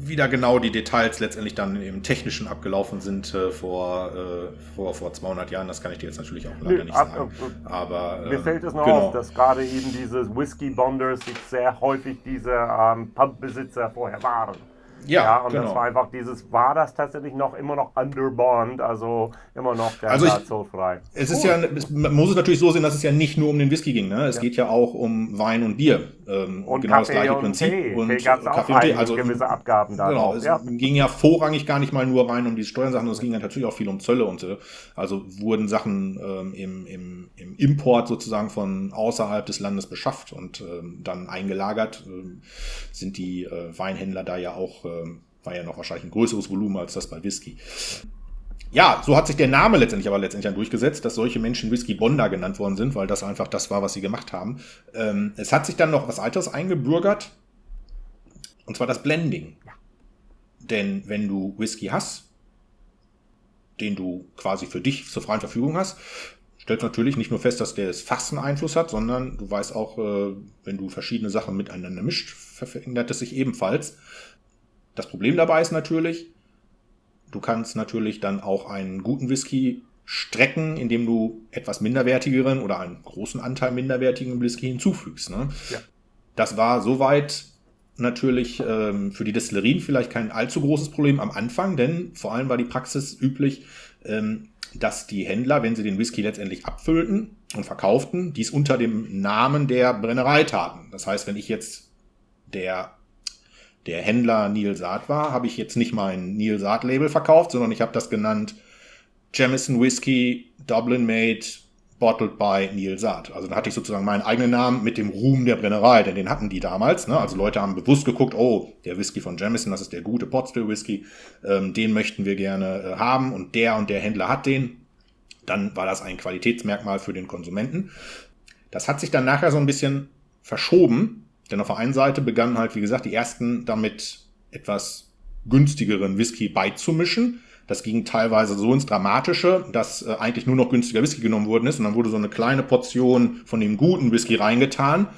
Wie da genau die Details letztendlich dann im Technischen abgelaufen sind äh, vor, äh, vor, vor 200 Jahren, das kann ich dir jetzt natürlich auch leider nicht sagen. Aber, äh, Mir fällt es noch genau. auf, dass gerade eben diese Whisky-Bonders sehr häufig diese ähm, Pubbesitzer vorher waren. Ja, ja und genau. das war einfach dieses, war das tatsächlich noch immer noch under bond, also immer noch der also zollfrei. Es ist ja, es, man muss es natürlich so sehen, dass es ja nicht nur um den Whisky ging, ne? Es ja. geht ja auch um Wein und Bier. Ähm, und genau Kaffee das gleiche Prinzip. Tee. Und Tee gab's auch Kaffee und Tee, also gewisse Abgaben da. Genau, es ja. ging ja vorrangig gar nicht mal nur rein um die Steuersachen, es ging ja natürlich auch viel um Zölle und so. Also wurden Sachen ähm, im, im, im Import sozusagen von außerhalb des Landes beschafft und ähm, dann eingelagert. Ähm, sind die äh, Weinhändler da ja auch ähm, war ja noch wahrscheinlich ein größeres Volumen als das bei Whisky. Ja, so hat sich der Name letztendlich aber letztendlich dann durchgesetzt, dass solche Menschen Whisky Bonda genannt worden sind, weil das einfach das war, was sie gemacht haben. Ähm, es hat sich dann noch was weiteres eingebürgert, und zwar das Blending. Denn wenn du Whisky hast, den du quasi für dich zur freien Verfügung hast, stellst du natürlich nicht nur fest, dass der das Fass einen Einfluss hat, sondern du weißt auch, äh, wenn du verschiedene Sachen miteinander mischt, verändert es sich ebenfalls. Das Problem dabei ist natürlich, du kannst natürlich dann auch einen guten Whisky strecken, indem du etwas minderwertigeren oder einen großen Anteil minderwertigen Whisky hinzufügst. Ne? Ja. Das war soweit natürlich ähm, für die Destillerien vielleicht kein allzu großes Problem am Anfang, denn vor allem war die Praxis üblich, ähm, dass die Händler, wenn sie den Whisky letztendlich abfüllten und verkauften, dies unter dem Namen der Brennerei taten. Das heißt, wenn ich jetzt der der Händler Neil Saat war, habe ich jetzt nicht mein Neil Saat Label verkauft, sondern ich habe das genannt Jamison Whisky Dublin Made Bottled by Neil Saat. Also da hatte ich sozusagen meinen eigenen Namen mit dem Ruhm der Brennerei, denn den hatten die damals. Ne? Also Leute haben bewusst geguckt, oh, der Whisky von Jamison, das ist der gute Potstill Whisky, ähm, den möchten wir gerne äh, haben und der und der Händler hat den. Dann war das ein Qualitätsmerkmal für den Konsumenten. Das hat sich dann nachher so ein bisschen verschoben, denn auf der einen Seite begannen halt, wie gesagt, die ersten damit etwas günstigeren Whisky beizumischen. Das ging teilweise so ins Dramatische, dass äh, eigentlich nur noch günstiger Whisky genommen worden ist und dann wurde so eine kleine Portion von dem guten Whisky reingetan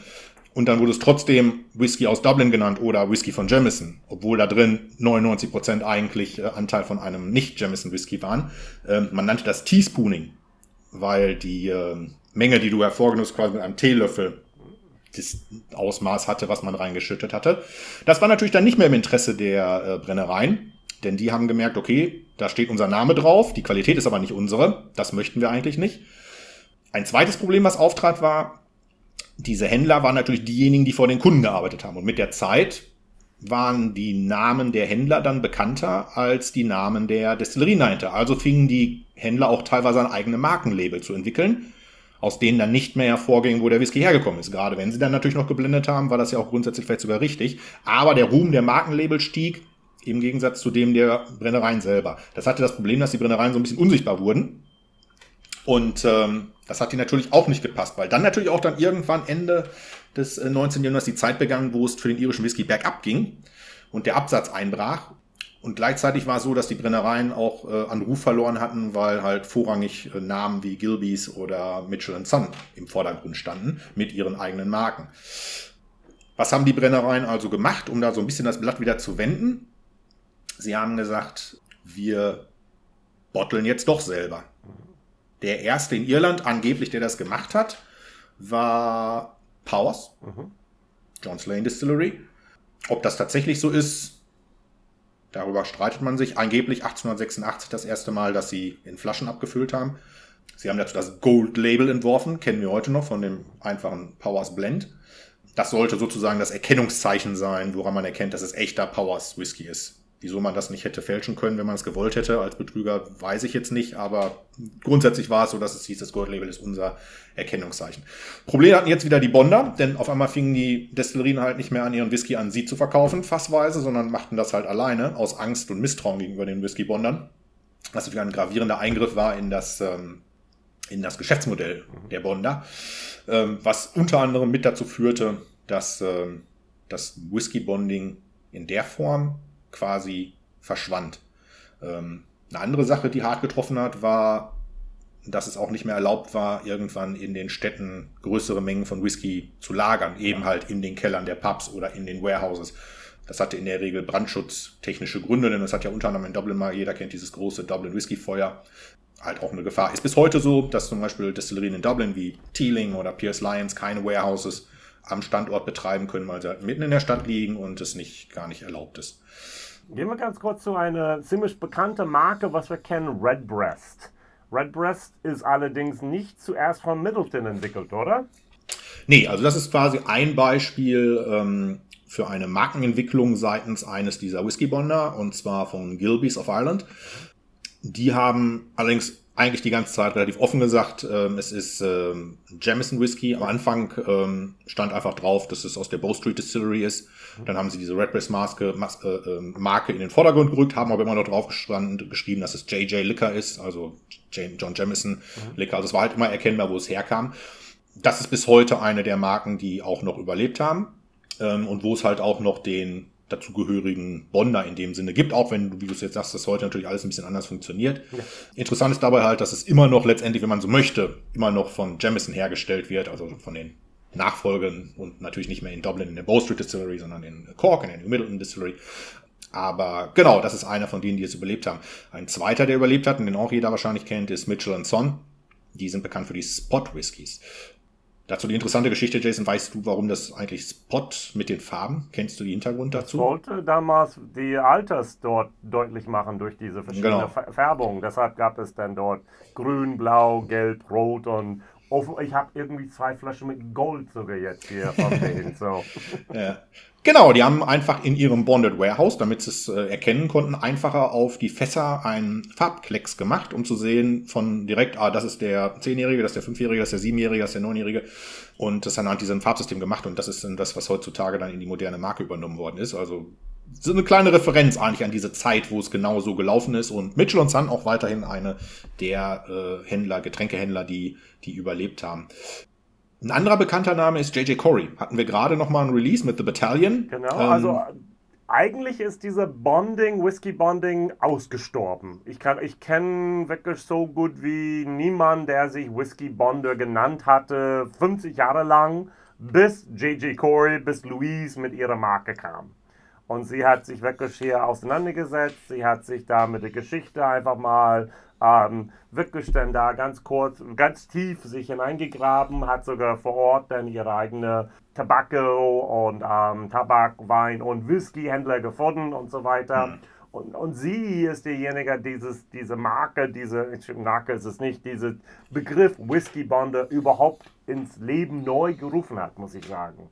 und dann wurde es trotzdem Whisky aus Dublin genannt oder Whisky von Jamison, obwohl da drin 99 Prozent eigentlich äh, Anteil von einem nicht-Jamison Whisky waren. Ähm, man nannte das Teaspooning, weil die äh, Menge, die du hervorgenommen hast, quasi mit einem Teelöffel das Ausmaß hatte, was man reingeschüttet hatte. Das war natürlich dann nicht mehr im Interesse der äh, Brennereien, denn die haben gemerkt, okay, da steht unser Name drauf, die Qualität ist aber nicht unsere, das möchten wir eigentlich nicht. Ein zweites Problem, was auftrat, war, diese Händler waren natürlich diejenigen, die vor den Kunden gearbeitet haben. Und mit der Zeit waren die Namen der Händler dann bekannter als die Namen der Destillerien dahinter. Also fingen die Händler auch teilweise ein eigenes Markenlabel zu entwickeln aus denen dann nicht mehr hervorging, wo der Whisky hergekommen ist. Gerade wenn sie dann natürlich noch geblendet haben, war das ja auch grundsätzlich vielleicht sogar richtig. Aber der Ruhm der Markenlabel stieg im Gegensatz zu dem der Brennereien selber. Das hatte das Problem, dass die Brennereien so ein bisschen unsichtbar wurden. Und ähm, das hat die natürlich auch nicht gepasst, weil dann natürlich auch dann irgendwann Ende des 19. Äh, Jahrhunderts die Zeit begann, wo es für den irischen Whisky bergab ging und der Absatz einbrach und gleichzeitig war es so, dass die Brennereien auch äh, an Ruf verloren hatten, weil halt vorrangig äh, Namen wie Gilbys oder Mitchell Son im Vordergrund standen mit ihren eigenen Marken. Was haben die Brennereien also gemacht, um da so ein bisschen das Blatt wieder zu wenden? Sie haben gesagt, wir botteln jetzt doch selber. Der erste in Irland, angeblich, der das gemacht hat, war Powers, mhm. John Slane Distillery. Ob das tatsächlich so ist, Darüber streitet man sich. Angeblich 1886 das erste Mal, dass sie in Flaschen abgefüllt haben. Sie haben dazu das Gold Label entworfen, kennen wir heute noch von dem einfachen Powers Blend. Das sollte sozusagen das Erkennungszeichen sein, woran man erkennt, dass es echter Powers Whisky ist. Wieso man das nicht hätte fälschen können, wenn man es gewollt hätte als Betrüger, weiß ich jetzt nicht. Aber grundsätzlich war es so, dass es hieß, das Goldlabel ist unser Erkennungszeichen. Problem hatten jetzt wieder die Bonder, denn auf einmal fingen die Destillerien halt nicht mehr an, ihren Whisky an sie zu verkaufen, fassweise, sondern machten das halt alleine aus Angst und Misstrauen gegenüber den Whisky-Bondern. Was natürlich ein gravierender Eingriff war in das, ähm, in das Geschäftsmodell der Bonder, ähm, was unter anderem mit dazu führte, dass ähm, das Whisky-Bonding in der Form quasi verschwand. Ähm, eine andere Sache, die hart getroffen hat, war, dass es auch nicht mehr erlaubt war, irgendwann in den Städten größere Mengen von Whisky zu lagern, eben halt in den Kellern der Pubs oder in den Warehouses. Das hatte in der Regel brandschutztechnische Gründe, denn es hat ja unter anderem in Dublin mal, jeder kennt dieses große Dublin Whisky Feuer, halt auch eine Gefahr. Ist bis heute so, dass zum Beispiel Destillerien in Dublin wie Teeling oder Pierce Lyons keine Warehouses am Standort betreiben können, weil sie halt mitten in der Stadt liegen und es nicht gar nicht erlaubt ist. Gehen wir ganz kurz zu einer ziemlich bekannten Marke, was wir kennen, Redbreast. Redbreast ist allerdings nicht zuerst von Middleton entwickelt, oder? Nee, also das ist quasi ein Beispiel ähm, für eine Markenentwicklung seitens eines dieser Whiskey-Bonder, und zwar von Gilbys of Ireland. Die haben allerdings eigentlich die ganze Zeit relativ offen gesagt, ähm, es ist ähm, Jamison Whisky. Am Anfang ähm, stand einfach drauf, dass es aus der Bow Street Distillery ist. Dann haben sie diese Redbreast Maske, Mas äh, äh, Marke in den Vordergrund gerückt, haben aber immer noch drauf geschrieben, dass es JJ Liquor ist, also John Jamison mhm. Liquor. Also es war halt immer erkennbar, wo es herkam. Das ist bis heute eine der Marken, die auch noch überlebt haben ähm, und wo es halt auch noch den dazugehörigen Bonder in dem Sinne gibt, auch wenn du, wie du es jetzt sagst, das heute natürlich alles ein bisschen anders funktioniert. Ja. Interessant ist dabei halt, dass es immer noch letztendlich, wenn man so möchte, immer noch von Jamison hergestellt wird, also von den Nachfolgern und natürlich nicht mehr in Dublin in der Bow Street Distillery, sondern in Cork, in der New Middleton Distillery. Aber genau, das ist einer von denen, die es überlebt haben. Ein zweiter, der überlebt hat und den auch jeder wahrscheinlich kennt, ist Mitchell Son. Die sind bekannt für die Spot Whiskys. Dazu die interessante Geschichte, Jason, weißt du, warum das eigentlich Spot mit den Farben? Kennst du den Hintergrund dazu? Ich wollte damals die Alters dort deutlich machen durch diese verschiedenen genau. Färbungen. Deshalb gab es dann dort grün, blau, gelb, rot und ich habe irgendwie zwei Flaschen mit Gold sogar jetzt hier von denen. So. ja. Genau, die haben einfach in ihrem Bonded Warehouse, damit sie es äh, erkennen konnten, einfacher auf die Fässer einen Farbklecks gemacht, um zu sehen von direkt, ah, das ist der Zehnjährige, das ist der Fünfjährige, das ist der Siebenjährige, das ist der Neunjährige. Und das anhand diesem Farbsystem gemacht und das ist dann das, was heutzutage dann in die moderne Marke übernommen worden ist. Also so eine kleine Referenz eigentlich an diese Zeit, wo es genau so gelaufen ist. Und Mitchell und Son auch weiterhin eine der äh, Händler, Getränkehändler, die, die überlebt haben. Ein anderer bekannter Name ist JJ Corey. Hatten wir gerade noch mal ein Release mit The Battalion. Genau, ähm, also eigentlich ist diese Bonding, Whisky Bonding ausgestorben. Ich, ich kenne wirklich so gut wie niemand, der sich Whisky Bonder genannt hatte, 50 Jahre lang, bis JJ Corey, bis Louise mit ihrer Marke kam. Und sie hat sich wirklich hier auseinandergesetzt. Sie hat sich da mit der Geschichte einfach mal ähm, wirklich dann da ganz kurz, ganz tief sich hineingegraben, hat sogar vor Ort dann ihre eigene Tabacco und ähm, Tabak, Wein und Whisky-Händler gefunden und so weiter. Mhm. Und, und sie ist diejenige, dieses, diese Marke, diese Marke ist es nicht, diesen Begriff Whisky Bonder überhaupt ins Leben neu gerufen hat, muss ich sagen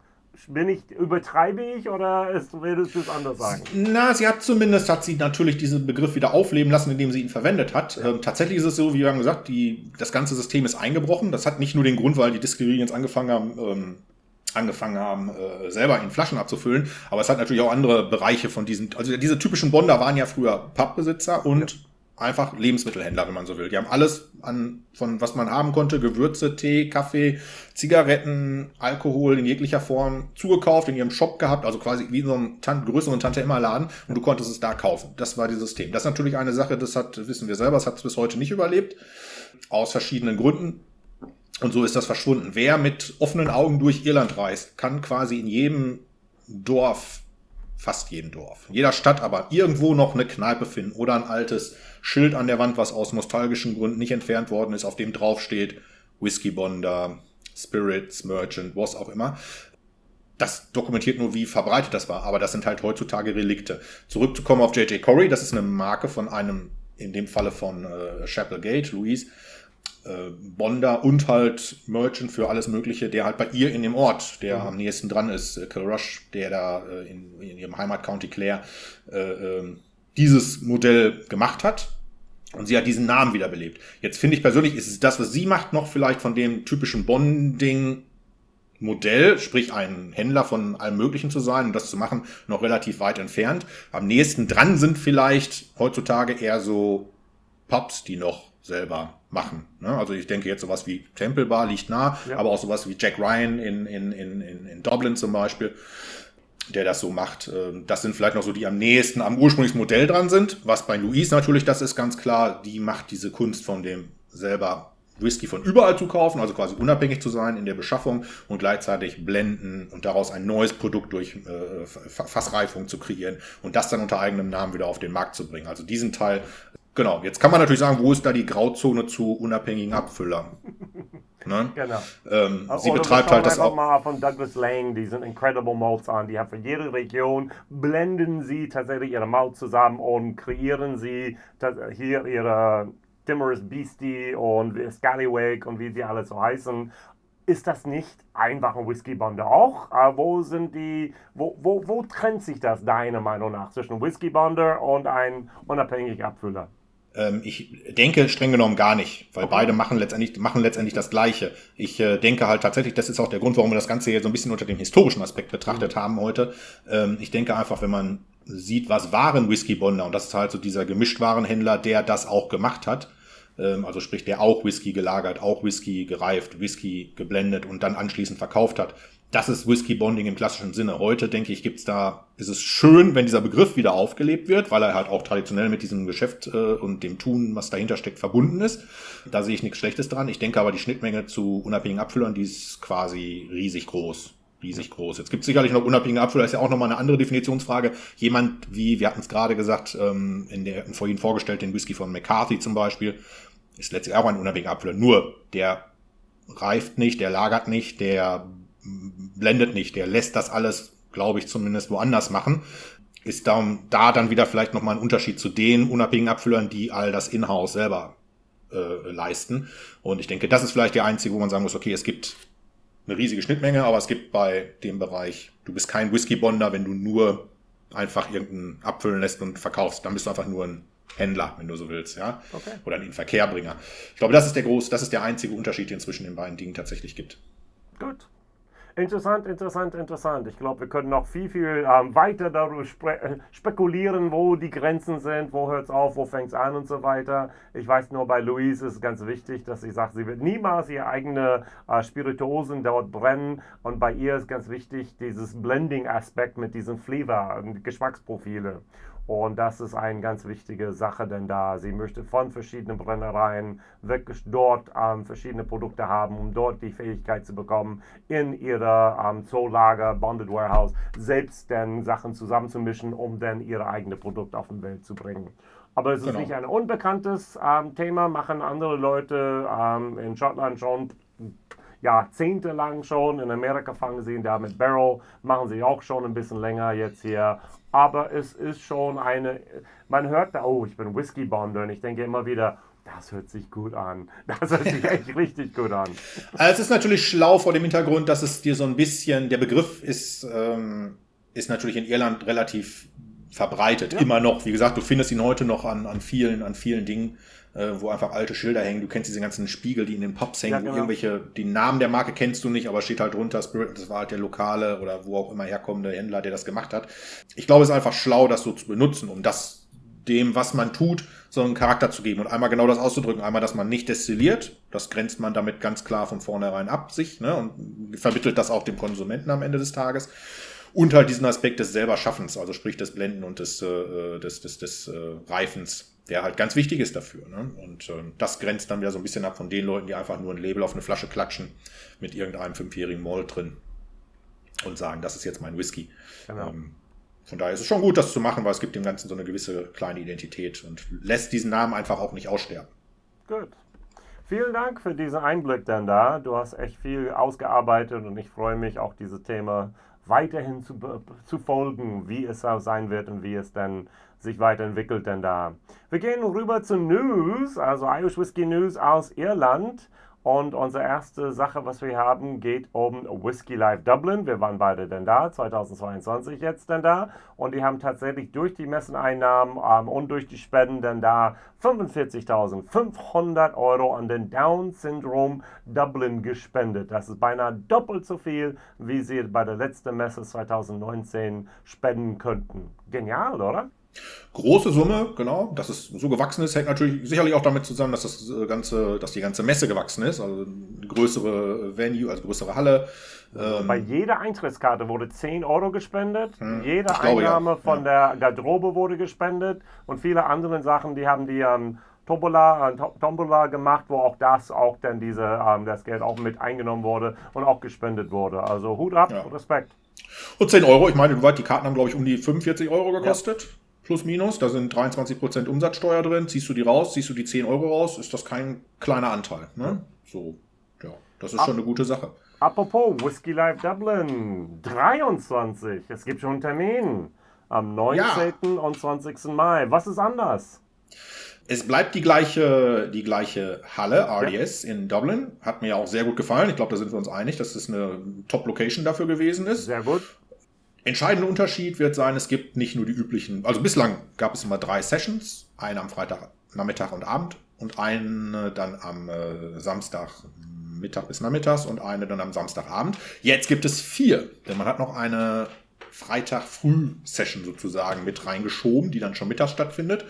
bin ich, übertreibe ich oder ist, würdest du es anders sagen? Na, sie hat zumindest, hat sie natürlich diesen Begriff wieder aufleben lassen, indem sie ihn verwendet hat. Ja. Ähm, tatsächlich ist es so, wie wir haben gesagt, die, das ganze System ist eingebrochen. Das hat nicht nur den Grund, weil die Distillerien jetzt angefangen haben, ähm, angefangen haben, äh, selber in Flaschen abzufüllen. Aber es hat natürlich auch andere Bereiche von diesen, also diese typischen Bonder waren ja früher Pappbesitzer und ja einfach Lebensmittelhändler, wenn man so will. Die haben alles an, von was man haben konnte, Gewürze, Tee, Kaffee, Zigaretten, Alkohol in jeglicher Form zugekauft, in ihrem Shop gehabt, also quasi wie in so einem Tan größeren Tante-Emma-Laden und du konntest es da kaufen. Das war das System. Das ist natürlich eine Sache, das hat, wissen wir selber, das hat es bis heute nicht überlebt. Aus verschiedenen Gründen. Und so ist das verschwunden. Wer mit offenen Augen durch Irland reist, kann quasi in jedem Dorf fast jedem Dorf. In jeder Stadt aber irgendwo noch eine Kneipe finden oder ein altes Schild an der Wand, was aus nostalgischen Gründen nicht entfernt worden ist, auf dem drauf steht Whisky Bonder, Spirits, Merchant, was auch immer. Das dokumentiert nur, wie verbreitet das war, aber das sind halt heutzutage Relikte. Zurückzukommen auf JJ Corey, das ist eine Marke von einem, in dem Falle von äh, Chapel Gate, Louise, äh, Bonder und halt Merchant für alles Mögliche, der halt bei ihr in dem Ort, der mhm. am nächsten dran ist, äh, Kilrush, der da äh, in, in ihrem Heimatcounty Clare äh, äh, dieses Modell gemacht hat. Und sie hat diesen Namen wiederbelebt. Jetzt finde ich persönlich, ist es das, was sie macht, noch vielleicht von dem typischen Bonding Modell, sprich ein Händler von allem Möglichen zu sein und das zu machen, noch relativ weit entfernt. Am nächsten dran sind vielleicht heutzutage eher so Pubs, die noch selber machen. Ne? Also ich denke jetzt sowas wie Temple Bar liegt nah, ja. aber auch sowas wie Jack Ryan in, in, in, in Dublin zum Beispiel, der das so macht. Ähm, das sind vielleicht noch so die am nächsten am ursprünglichen Modell dran sind. Was bei Louise natürlich das ist ganz klar, die macht diese Kunst von dem selber Whisky von überall zu kaufen, also quasi unabhängig zu sein in der Beschaffung und gleichzeitig blenden und daraus ein neues Produkt durch äh, Fassreifung zu kreieren und das dann unter eigenem Namen wieder auf den Markt zu bringen. Also diesen Teil Genau, jetzt kann man natürlich sagen, wo ist da die Grauzone zu unabhängigen Abfüllern? Ne? Genau. Ähm, sie Oder betreibt halt das auch. mal von Douglas Lang, die sind Incredible Malts an. Die haben für jede Region, blenden sie tatsächlich ihre Malt zusammen und kreieren sie hier ihre Timorous Beastie und Scallywag und wie sie alle so heißen. Ist das nicht einfach ein Whisky-Bonder auch? Äh, wo sind die, wo, wo, wo trennt sich das deiner Meinung nach zwischen Whisky-Bonder und einem unabhängigen Abfüller? Ähm, ich denke streng genommen gar nicht, weil beide machen letztendlich, machen letztendlich das Gleiche. Ich äh, denke halt tatsächlich, das ist auch der Grund, warum wir das Ganze hier so ein bisschen unter dem historischen Aspekt betrachtet mhm. haben heute. Ähm, ich denke einfach, wenn man sieht, was waren Whisky Bonder, und das ist halt so dieser Gemischtwarenhändler, der das auch gemacht hat, ähm, also sprich, der auch Whisky gelagert, auch Whisky gereift, Whisky geblendet und dann anschließend verkauft hat das ist Whisky Bonding im klassischen Sinne. Heute, denke ich, gibt's da, ist es schön, wenn dieser Begriff wieder aufgelebt wird, weil er halt auch traditionell mit diesem Geschäft äh, und dem Tun, was dahinter steckt, verbunden ist. Da sehe ich nichts Schlechtes dran. Ich denke aber, die Schnittmenge zu unabhängigen Abfüllern, die ist quasi riesig groß. riesig groß. Jetzt gibt es sicherlich noch unabhängige Abfüller, ist ja auch nochmal eine andere Definitionsfrage. Jemand wie, wir hatten es gerade gesagt, ähm, in der vorhin vorgestellt, den Whisky von McCarthy zum Beispiel, ist letztlich auch ein unabhängiger Abfüller. Nur, der reift nicht, der lagert nicht, der blendet nicht, der lässt das alles, glaube ich, zumindest woanders machen. Ist da, da dann wieder vielleicht nochmal ein Unterschied zu den unabhängigen Abfüllern, die all das in-house selber äh, leisten. Und ich denke, das ist vielleicht der einzige, wo man sagen muss, okay, es gibt eine riesige Schnittmenge, aber es gibt bei dem Bereich, du bist kein Whisky-Bonder, wenn du nur einfach irgendeinen abfüllen lässt und verkaufst. Dann bist du einfach nur ein Händler, wenn du so willst, ja. Okay. Oder ein Verkehrbringer. Ich glaube, das ist der groß, das ist der einzige Unterschied, den es zwischen den beiden Dingen tatsächlich gibt. Gut. Interessant, interessant, interessant. Ich glaube, wir können noch viel, viel ähm, weiter darüber spe äh, spekulieren, wo die Grenzen sind, wo hört es auf, wo fängt es an und so weiter. Ich weiß nur, bei Louise ist es ganz wichtig, dass sie sagt, sie wird niemals ihre eigene äh, Spirituosen dort brennen. Und bei ihr ist ganz wichtig dieses Blending-Aspekt mit diesen Flavor, Geschmacksprofile. Und das ist eine ganz wichtige Sache, denn da sie möchte von verschiedenen Brennereien wirklich dort ähm, verschiedene Produkte haben, um dort die Fähigkeit zu bekommen, in ihrer ähm, Zoollager, Bonded Warehouse, selbst dann Sachen zusammenzumischen, um dann ihre eigene Produkte auf die Welt zu bringen. Aber es ist genau. nicht ein unbekanntes ähm, Thema, machen andere Leute ähm, in Schottland schon jahrzehntelang schon. In Amerika fangen sie da mit Barrel, machen sie auch schon ein bisschen länger jetzt hier. Aber es ist schon eine, man hört da, oh, ich bin Whisky-Bonder und ich denke immer wieder, das hört sich gut an. Das hört sich echt richtig gut an. Also es ist natürlich schlau vor dem Hintergrund, dass es dir so ein bisschen, der Begriff ist, ähm, ist natürlich in Irland relativ verbreitet. Ja. Immer noch. Wie gesagt, du findest ihn heute noch an, an vielen, an vielen Dingen äh, wo einfach alte Schilder hängen. Du kennst diese ganzen Spiegel, die in den Pubs hängen, ja, genau. wo irgendwelche, die Namen der Marke kennst du nicht, aber steht halt drunter, Spirit, das war halt der lokale oder wo auch immer herkommende Händler, der das gemacht hat. Ich glaube, es ist einfach schlau, das so zu benutzen, um das dem, was man tut, so einen Charakter zu geben und einmal genau das auszudrücken. Einmal, dass man nicht destilliert, das grenzt man damit ganz klar von vornherein ab sich ne, und vermittelt das auch dem Konsumenten am Ende des Tages. Und halt diesen Aspekt des selber Schaffens, also sprich des Blenden und des, äh, des, des, des äh, Reifens der halt ganz wichtig ist dafür. Ne? Und äh, das grenzt dann wieder so ein bisschen ab von den Leuten, die einfach nur ein Label auf eine Flasche klatschen mit irgendeinem fünfjährigen Malt drin und sagen, das ist jetzt mein Whisky. Genau. Ähm, von daher ist es schon gut, das zu machen, weil es gibt dem Ganzen so eine gewisse kleine Identität und lässt diesen Namen einfach auch nicht aussterben. Gut. Vielen Dank für diesen Einblick dann da. Du hast echt viel ausgearbeitet und ich freue mich auch dieses Thema weiterhin zu, zu folgen, wie es sein wird und wie es dann sich weiterentwickelt denn da. Wir gehen rüber zu News, also Irish Whiskey News aus Irland. Und unsere erste Sache, was wir haben, geht um Whiskey Live Dublin. Wir waren beide denn da, 2022 jetzt denn da. Und die haben tatsächlich durch die Messeneinnahmen ähm, und durch die Spenden denn da 45.500 Euro an den Down Syndrome Dublin gespendet. Das ist beinahe doppelt so viel, wie sie bei der letzten Messe 2019 spenden könnten. Genial, oder? Große Summe, genau, dass es so gewachsen ist, hängt natürlich sicherlich auch damit zusammen, dass das äh, ganze, dass die ganze Messe gewachsen ist, also eine größere Venue, also größere Halle. Ähm, Bei jeder Eintrittskarte wurde 10 Euro gespendet, hm, jede Einnahme ja. von ja. der Garderobe wurde gespendet und viele andere Sachen, die haben die ähm, Tombola, äh, Tombola gemacht, wo auch das auch dann diese, ähm, das Geld auch mit eingenommen wurde und auch gespendet wurde. Also Hut ab, ja. Respekt. Und 10 Euro, ich meine, die Karten haben, glaube ich, um die 45 Euro gekostet. Ja plus minus. Da sind 23% Umsatzsteuer drin. Ziehst du die raus, ziehst du die 10 Euro raus, ist das kein kleiner Anteil. Ne? So, ja, das ist Ab schon eine gute Sache. Apropos Whiskey Live Dublin 23. Es gibt schon einen Termin am 19. Ja. und 20. Mai. Was ist anders? Es bleibt die gleiche, die gleiche Halle, RDS ja. in Dublin. Hat mir auch sehr gut gefallen. Ich glaube, da sind wir uns einig, dass es das eine Top-Location dafür gewesen ist. Sehr gut. Entscheidender Unterschied wird sein, es gibt nicht nur die üblichen, also bislang gab es immer drei Sessions, eine am Freitag, Nachmittag und Abend und eine dann am äh, Samstag Mittag bis Nachmittags und eine dann am Samstagabend. Jetzt gibt es vier, denn man hat noch eine Freitag-Früh-Session sozusagen mit reingeschoben, die dann schon mittags stattfindet.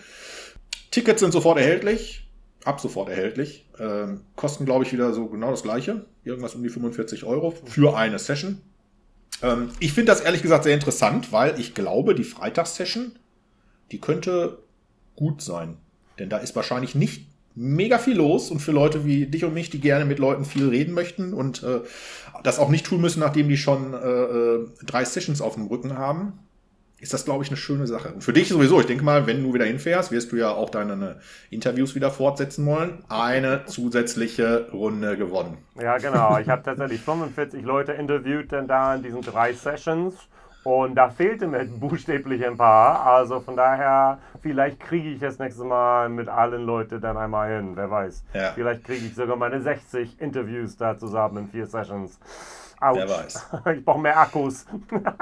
Tickets sind sofort erhältlich, ab sofort erhältlich. Ähm, kosten, glaube ich, wieder so genau das gleiche. Irgendwas um die 45 Euro für eine Session. Ähm, ich finde das ehrlich gesagt sehr interessant, weil ich glaube, die Freitagssession, die könnte gut sein. Denn da ist wahrscheinlich nicht mega viel los und für Leute wie dich und mich, die gerne mit Leuten viel reden möchten und äh, das auch nicht tun müssen, nachdem die schon äh, äh drei Sessions auf dem Rücken haben, ist das, glaube ich, eine schöne Sache. Und für dich sowieso, ich denke mal, wenn du wieder hinfährst, wirst du ja auch deine Interviews wieder fortsetzen wollen. Eine zusätzliche Runde gewonnen. Ja, genau. Ich habe tatsächlich 45 Leute interviewt dann da in diesen drei Sessions. Und da fehlte mir buchstäblich ein paar. Also von daher, vielleicht kriege ich das nächste Mal mit allen Leuten dann einmal hin. Wer weiß. Ja. Vielleicht kriege ich sogar meine 60 Interviews da zusammen in vier Sessions. Ouch. Wer weiß. Ich brauche mehr Akkus.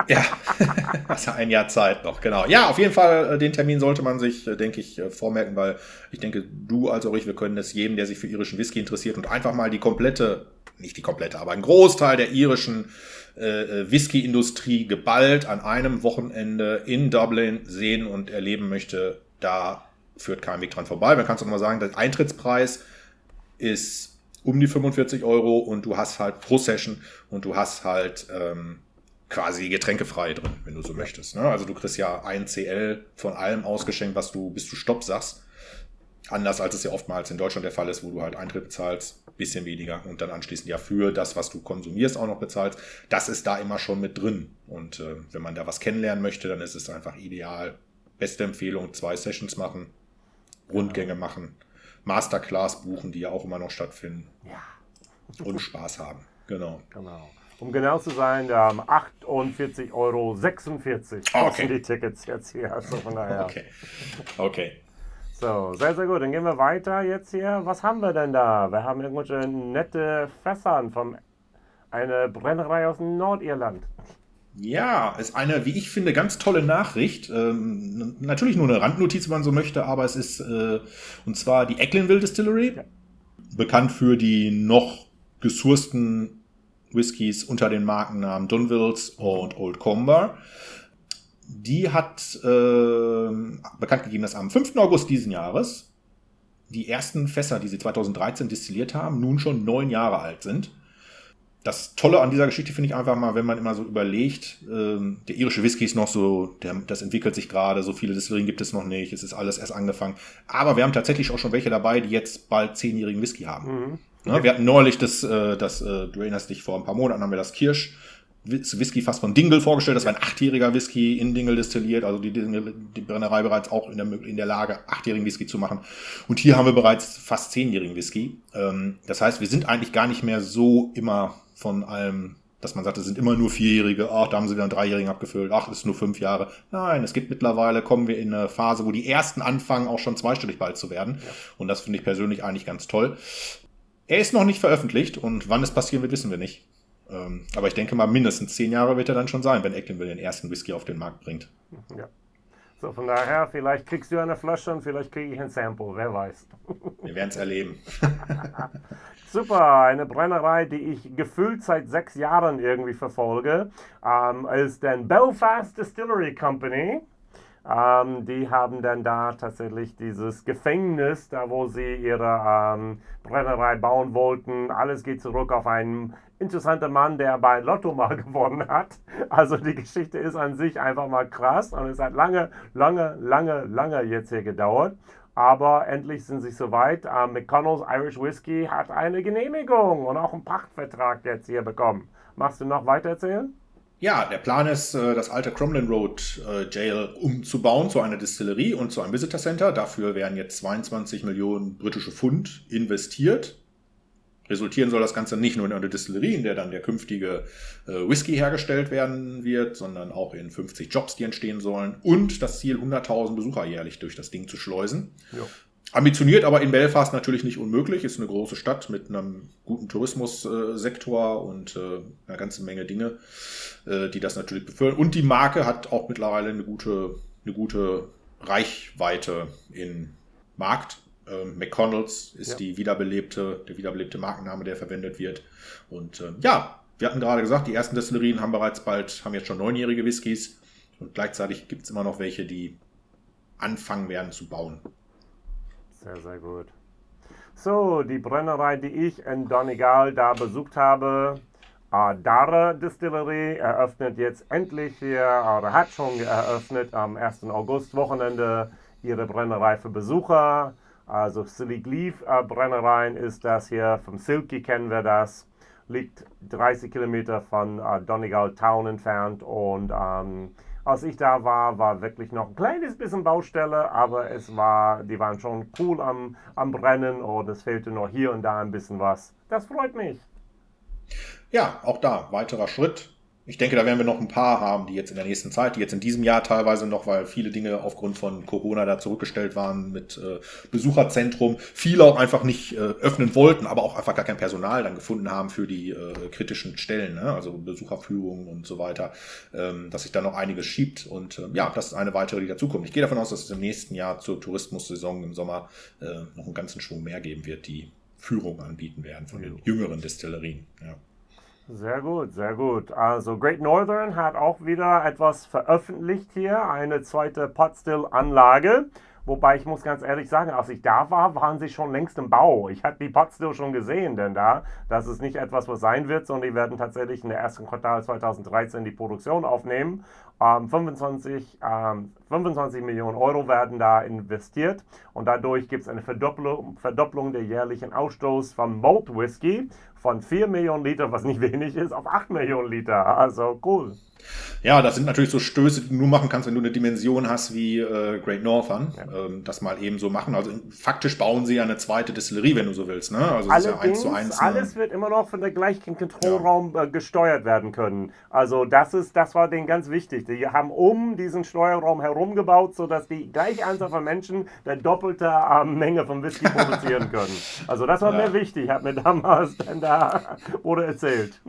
ja, hast ja ein Jahr Zeit noch, genau. Ja, auf jeden Fall, äh, den Termin sollte man sich, äh, denke ich, äh, vormerken, weil ich denke, du als auch ich, wir können es jedem, der sich für irischen Whisky interessiert und einfach mal die komplette, nicht die komplette, aber ein Großteil der irischen äh, Whisky-Industrie geballt an einem Wochenende in Dublin sehen und erleben möchte, da führt kein Weg dran vorbei. Man kann es auch mal sagen, der Eintrittspreis ist um die 45 Euro und du hast halt pro Session und du hast halt ähm, quasi getränkefrei drin, wenn du so möchtest. Ne? Also du kriegst ja ein CL von allem ausgeschenkt, was du bis du Stopp sagst. Anders als es ja oftmals in Deutschland der Fall ist, wo du halt Eintritt bezahlst, bisschen weniger und dann anschließend ja für das, was du konsumierst, auch noch bezahlst. Das ist da immer schon mit drin. Und äh, wenn man da was kennenlernen möchte, dann ist es einfach ideal. Beste Empfehlung, zwei Sessions machen, Rundgänge machen Masterclass buchen, die ja auch immer noch stattfinden. Ja. Und Spaß haben. Genau. Genau. Um genau zu sein, da haben 48,46 Euro okay. die Tickets jetzt hier. Also von daher. Okay. Okay. So, sehr, sehr gut. Dann gehen wir weiter jetzt hier. Was haben wir denn da? Wir haben irgendwelche nette Fässern von einer Brennerei aus Nordirland. Ja, ist eine, wie ich finde, ganz tolle Nachricht. Ähm, natürlich nur eine Randnotiz, wenn man so möchte, aber es ist, äh, und zwar die Ecklinville Distillery, ja. bekannt für die noch gesourcten Whiskys unter den Markennamen Dunvilles und Old Comber. Die hat äh, bekannt gegeben, dass am 5. August diesen Jahres die ersten Fässer, die sie 2013 destilliert haben, nun schon neun Jahre alt sind das Tolle an dieser Geschichte finde ich einfach mal, wenn man immer so überlegt, ähm, der irische Whisky ist noch so, der, das entwickelt sich gerade, so viele Destillerien gibt es noch nicht, es ist alles erst angefangen. Aber wir haben tatsächlich auch schon welche dabei, die jetzt bald zehnjährigen Whisky haben. Mhm. Ja, wir hatten neulich das, äh, das äh, du erinnerst dich, vor ein paar Monaten haben wir das Kirsch Whisky fast von Dingle vorgestellt. Das war ein achtjähriger Whisky in Dingle destilliert. Also die, die Brennerei bereits auch in der, in der Lage, achtjährigen Whisky zu machen. Und hier haben wir bereits fast zehnjährigen Whisky. Ähm, das heißt, wir sind eigentlich gar nicht mehr so immer von allem, dass man sagt, es sind immer nur Vierjährige, ach, da haben sie wieder einen Dreijährigen abgefüllt, ach, es ist nur fünf Jahre. Nein, es gibt mittlerweile, kommen wir in eine Phase, wo die ersten anfangen, auch schon zweistellig bald zu werden. Ja. Und das finde ich persönlich eigentlich ganz toll. Er ist noch nicht veröffentlicht und wann es passieren wird, wissen wir nicht. Ähm, aber ich denke mal, mindestens zehn Jahre wird er dann schon sein, wenn Ecklinville den ersten Whisky auf den Markt bringt. Ja. So, von daher, vielleicht kriegst du eine Flasche und vielleicht kriege ich ein Sample, wer weiß. Wir werden es erleben. Super, eine Brennerei, die ich gefühlt seit sechs Jahren irgendwie verfolge, ähm, ist dann Belfast Distillery Company. Ähm, die haben dann da tatsächlich dieses Gefängnis, da wo sie ihre ähm, Brennerei bauen wollten. Alles geht zurück auf einen interessanten Mann, der bei Lotto mal gewonnen hat. Also die Geschichte ist an sich einfach mal krass und es hat lange, lange, lange, lange jetzt hier gedauert. Aber endlich sind sie soweit. Äh, McConnell's Irish Whiskey hat eine Genehmigung und auch einen Pachtvertrag jetzt hier bekommen. Machst du noch weiter erzählen? Ja, der Plan ist, äh, das alte Cromlin Road äh, Jail umzubauen zu einer Distillerie und zu einem Visitor Center. Dafür werden jetzt 22 Millionen britische Pfund investiert. Resultieren soll das Ganze nicht nur in einer Distillerie, in der dann der künftige äh, Whisky hergestellt werden wird, sondern auch in 50 Jobs, die entstehen sollen. Und das Ziel, 100.000 Besucher jährlich durch das Ding zu schleusen. Ja. Ambitioniert, aber in Belfast natürlich nicht unmöglich. Ist eine große Stadt mit einem guten Tourismussektor und äh, einer ganzen Menge Dinge, äh, die das natürlich befördern. Und die Marke hat auch mittlerweile eine gute, eine gute Reichweite im Markt. Ähm, McConnells ist ja. die wiederbelebte, der wiederbelebte Markenname, der verwendet wird. Und äh, ja, wir hatten gerade gesagt, die ersten Destillerien haben bereits bald, haben jetzt schon neunjährige Whiskys und gleichzeitig gibt es immer noch welche, die anfangen werden zu bauen. Sehr, sehr gut. So, die Brennerei, die ich in Donegal da besucht habe, Adara Distillery, eröffnet jetzt endlich hier, oder hat schon eröffnet am 1. August Wochenende ihre Brennerei für Besucher. Also Silly Leaf äh, Brennereien ist das hier, vom Silky kennen wir das, liegt 30 Kilometer von äh, Donegal Town entfernt und ähm, als ich da war, war wirklich noch ein kleines bisschen Baustelle, aber es war, die waren schon cool am, am Brennen und es fehlte noch hier und da ein bisschen was. Das freut mich. Ja, auch da weiterer Schritt. Ich denke, da werden wir noch ein paar haben, die jetzt in der nächsten Zeit, die jetzt in diesem Jahr teilweise noch, weil viele Dinge aufgrund von Corona da zurückgestellt waren mit äh, Besucherzentrum, viele auch einfach nicht äh, öffnen wollten, aber auch einfach gar kein Personal dann gefunden haben für die äh, kritischen Stellen, ne? also Besucherführungen und so weiter, ähm, dass sich da noch einiges schiebt. Und äh, ja, das ist eine weitere, die dazukommt. Ich gehe davon aus, dass es im nächsten Jahr zur Tourismussaison im Sommer äh, noch einen ganzen Schwung mehr geben wird, die Führung anbieten werden von den jüngeren Destillerien. Ja. Sehr gut, sehr gut. Also Great Northern hat auch wieder etwas veröffentlicht hier, eine zweite Potstill-Anlage. Wobei ich muss ganz ehrlich sagen, als ich da war, waren sie schon längst im Bau. Ich hatte die Potstill schon gesehen, denn da, das ist nicht etwas, was sein wird, sondern die werden tatsächlich in der ersten Quartal 2013 die Produktion aufnehmen. Ähm, 25, ähm, 25 Millionen Euro werden da investiert und dadurch gibt es eine Verdopplung, Verdopplung der jährlichen Ausstoß von Malt Whisky von 4 Millionen Liter, was nicht wenig ist, auf 8 Millionen Liter. Also cool. Ja, das sind natürlich so Stöße, die du nur machen kannst, wenn du eine Dimension hast wie äh, Great Northern. Ja. Ähm, das mal eben so machen. Also faktisch bauen sie ja eine zweite Distillerie, wenn du so willst. Ne? Also es ist ja eins zu eins. Alles wird immer noch von der gleichen Kontrollraum ja. äh, gesteuert werden können. Also das ist, das war denen ganz wichtig. Die haben um diesen Steuerraum herum gebaut, sodass die gleiche Anzahl von Menschen der doppelte äh, Menge von Whisky produzieren können. Also das war ja. mir wichtig, hat mir damals dann da wurde erzählt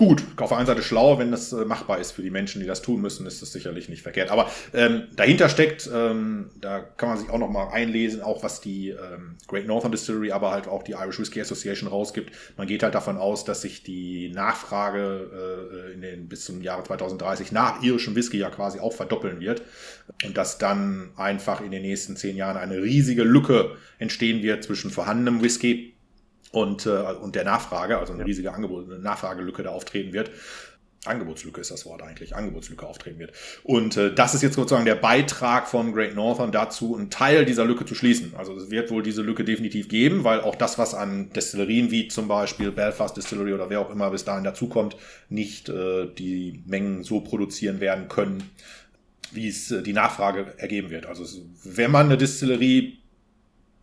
gut. Auf der einen Seite schlau, wenn das äh, machbar ist für die Menschen, die das tun müssen, ist das sicherlich nicht verkehrt. Aber ähm, dahinter steckt, ähm, da kann man sich auch noch mal einlesen, auch was die ähm, Great Northern Distillery, aber halt auch die Irish Whiskey Association rausgibt. Man geht halt davon aus, dass sich die Nachfrage äh, in den, bis zum Jahre 2030 nach irischem Whisky ja quasi auch verdoppeln wird. Und dass dann einfach in den nächsten zehn Jahren eine riesige Lücke entstehen wird zwischen vorhandenem Whisky und, äh, und der Nachfrage, also eine riesige Angebot, eine Nachfragelücke da auftreten wird. Angebotslücke ist das Wort eigentlich, Angebotslücke auftreten wird. Und äh, das ist jetzt sozusagen der Beitrag von Great Northern dazu, einen Teil dieser Lücke zu schließen. Also es wird wohl diese Lücke definitiv geben, weil auch das, was an Destillerien wie zum Beispiel Belfast Distillery oder wer auch immer bis dahin dazukommt, nicht äh, die Mengen so produzieren werden können, wie es äh, die Nachfrage ergeben wird. Also wenn man eine Distillerie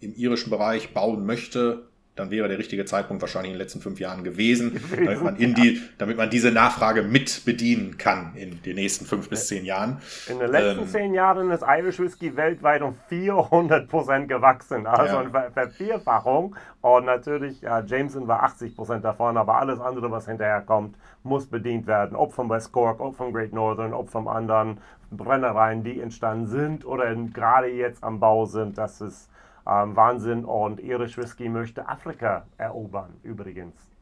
im irischen Bereich bauen möchte, dann wäre der richtige Zeitpunkt wahrscheinlich in den letzten fünf Jahren gewesen, damit man, in die, damit man diese Nachfrage mit bedienen kann in den nächsten fünf bis zehn Jahren. In den letzten ähm, zehn Jahren ist Irish Whisky weltweit um 400 Prozent gewachsen, also ja. eine Vervierfachung. Und natürlich, ja, Jameson war 80 Prozent davon, aber alles andere, was hinterher kommt, muss bedient werden. Ob vom West Cork, ob vom Great Northern, ob vom anderen Brennereien, die entstanden sind oder gerade jetzt am Bau sind. Das ist ähm, Wahnsinn und Irish Whisky möchte Afrika erobern, übrigens.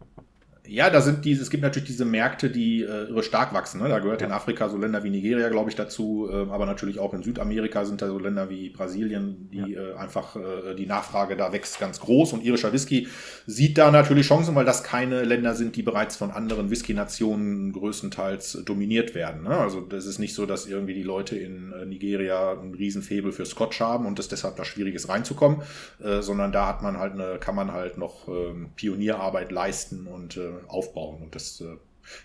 Ja, da sind diese, es gibt natürlich diese Märkte, die äh, stark wachsen. Ne? Da gehört ja. in Afrika so Länder wie Nigeria, glaube ich, dazu, äh, aber natürlich auch in Südamerika sind da so Länder wie Brasilien, die ja. äh, einfach äh, die Nachfrage da wächst ganz groß. Und irischer Whisky sieht da natürlich Chancen, weil das keine Länder sind, die bereits von anderen Whisky-Nationen größtenteils dominiert werden. Ne? Also das ist nicht so, dass irgendwie die Leute in äh, Nigeria ein Riesenfebel für Scotch haben und es deshalb da schwierig ist reinzukommen, äh, sondern da hat man halt eine, kann man halt noch ähm, Pionierarbeit leisten und äh, aufbauen. Und das äh,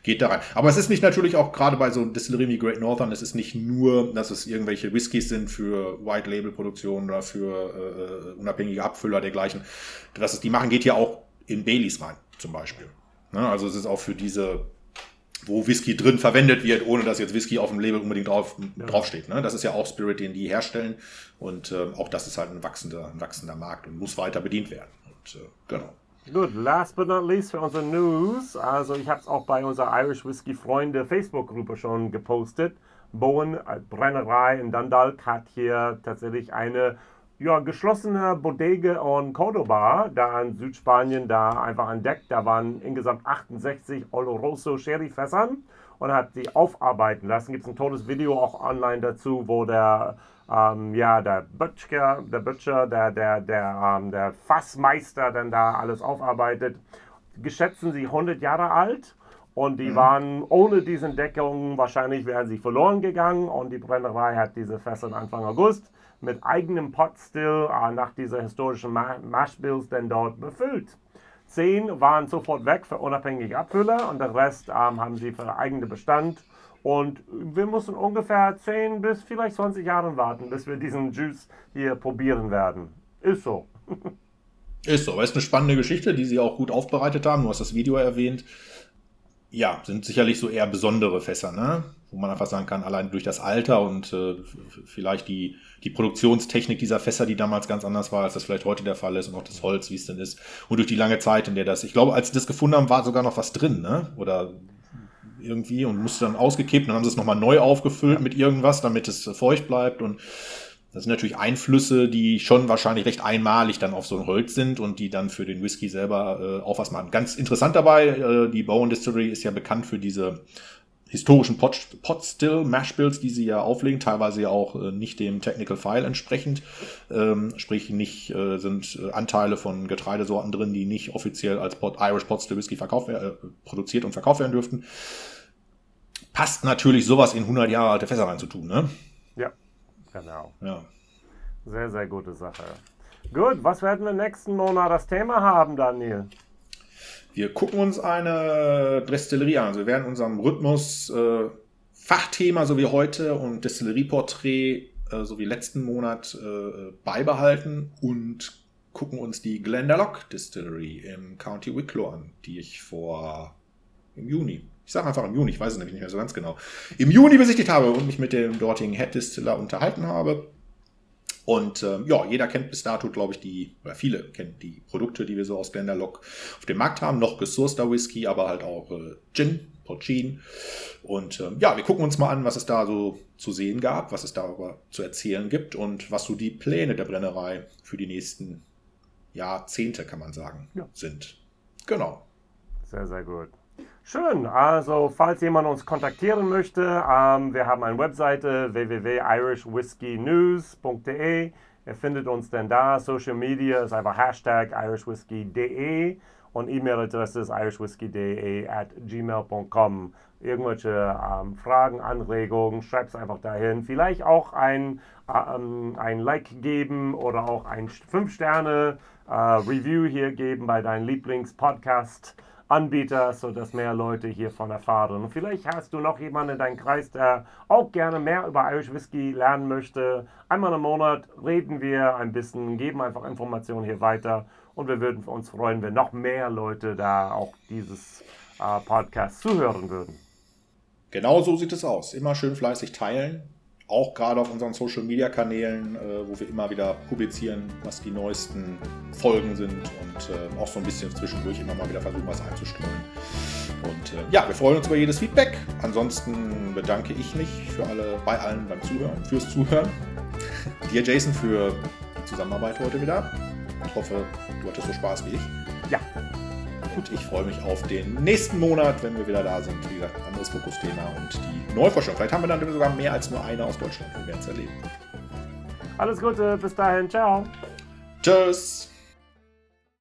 geht da rein. Aber es ist nicht natürlich auch gerade bei so Distillery wie Great Northern, es ist nicht nur, dass es irgendwelche Whiskys sind für White Label Produktion oder für äh, unabhängige Abfüller dergleichen. Das ist, die machen geht ja auch in Baileys rein, zum Beispiel. Ne? Also es ist auch für diese wo Whisky drin verwendet wird, ohne dass jetzt Whisky auf dem Label unbedingt drauf, ja. draufsteht. Ne? Das ist ja auch Spirit, den die herstellen. Und äh, auch das ist halt ein wachsender, ein wachsender Markt und muss weiter bedient werden. Und äh, genau. Gut, last but not least für unsere News. Also ich habe es auch bei unserer Irish Whiskey Freunde Facebook-Gruppe schon gepostet. Bowen äh, Brennerei in Dundalk hat hier tatsächlich eine ja, geschlossene Bodege und Cordoba, da in Südspanien, da einfach entdeckt. Da waren insgesamt 68 Oloroso Sherry-Fässern und hat sie aufarbeiten lassen. Gibt es ein tolles Video auch online dazu, wo der ähm, ja, der Butcher, der Butcher, der, der, der, ähm, der Fassmeister dann da alles aufarbeitet. Geschätzen sie 100 Jahre alt Und die mhm. waren ohne diese Deckung, wahrscheinlich wären sie verloren gegangen. Und die Brennerei hat diese Fässer Anfang August mit eigenem Potstill äh, nach dieser historischen Ma Mashbills denn dort befüllt. Zehn waren sofort weg für unabhängige Abfüller und der Rest ähm, haben sie für eigene Bestand. Und wir müssen ungefähr 10 bis vielleicht 20 Jahre warten, bis wir diesen Juice hier probieren werden. Ist so. Ist so, aber ist eine spannende Geschichte, die sie auch gut aufbereitet haben. Du hast das Video erwähnt. Ja, sind sicherlich so eher besondere Fässer, ne? wo man einfach sagen kann, allein durch das Alter und äh, vielleicht die, die Produktionstechnik dieser Fässer, die damals ganz anders war, als das vielleicht heute der Fall ist und auch das Holz, wie es denn ist. Und durch die lange Zeit, in der das, ich glaube, als sie das gefunden haben, war sogar noch was drin, ne? Oder irgendwie und musste dann ausgekippt dann haben sie es nochmal neu aufgefüllt mit irgendwas, damit es feucht bleibt und das sind natürlich Einflüsse, die schon wahrscheinlich recht einmalig dann auf so ein Holz sind und die dann für den Whisky selber äh, auch was machen. Ganz interessant dabei, äh, die Bowen Distillery ist ja bekannt für diese historischen Pot, Pot Still Mash Bills, die sie ja auflegen, teilweise ja auch äh, nicht dem Technical File entsprechend, ähm, sprich nicht äh, sind äh, Anteile von Getreidesorten drin, die nicht offiziell als Pot, Irish Pot Still Whisky verkauft, äh, produziert und verkauft werden dürften. Passt natürlich sowas in 100 Jahre alte Fässer reinzutun, ne? Ja. Genau. Ja. Sehr, sehr gute Sache. Gut, was werden wir nächsten Monat das Thema haben, Daniel? Wir gucken uns eine Destillerie an. Also wir werden unserem Rhythmus äh, Fachthema so wie heute und Destillerieporträt äh, so wie letzten Monat äh, beibehalten und gucken uns die Glendalough Distillery im County Wicklow an, die ich vor im Juni ich sage einfach im Juni, ich weiß es nämlich nicht mehr so ganz genau, im Juni besichtigt habe und mich mit dem dortigen Head Distiller unterhalten habe. Und ähm, ja, jeder kennt bis dato, glaube ich, die, oder viele kennen die Produkte, die wir so aus Glendalough auf dem Markt haben. Noch gesourceter Whisky, aber halt auch äh, Gin, Porcin. Und ähm, ja, wir gucken uns mal an, was es da so zu sehen gab, was es darüber zu erzählen gibt und was so die Pläne der Brennerei für die nächsten Jahrzehnte, kann man sagen, ja. sind. Genau. Sehr, sehr gut. Schön, also falls jemand uns kontaktieren möchte, ähm, wir haben eine Webseite www.irishwhiskeynews.de. Ihr findet uns denn da. Social Media ist einfach Hashtag irishwhiskey.de und E-Mail-Adresse ist irishwhiskey.de at gmail.com. Irgendwelche ähm, Fragen, Anregungen, schreibt es einfach dahin. Vielleicht auch ein, ähm, ein Like geben oder auch ein 5-Sterne-Review äh, hier geben bei deinem Lieblingspodcast. Anbieter, sodass mehr Leute hiervon erfahren. Und vielleicht hast du noch jemanden in deinem Kreis, der auch gerne mehr über Irish Whisky lernen möchte. Einmal im Monat reden wir ein bisschen, geben einfach Informationen hier weiter und wir würden uns freuen, wenn noch mehr Leute da auch dieses äh, Podcast zuhören würden. Genau so sieht es aus. Immer schön fleißig teilen auch gerade auf unseren Social Media Kanälen, äh, wo wir immer wieder publizieren, was die neuesten Folgen sind und äh, auch so ein bisschen zwischendurch immer mal wieder versuchen, was einzustreuen. Und äh, ja, wir freuen uns über jedes Feedback. Ansonsten bedanke ich mich für alle, bei allen beim Zuhören, fürs Zuhören. Dir, Jason, für die Zusammenarbeit heute wieder. Ich hoffe, du hattest so Spaß wie ich. Ja, und ich freue mich auf den nächsten Monat, wenn wir wieder da sind. Wie gesagt, ein anderes Fokusthema und die Neuforschung. Vielleicht haben wir dann sogar mehr als nur eine aus Deutschland. Wir werden es erleben. Alles Gute, bis dahin, ciao. Tschüss.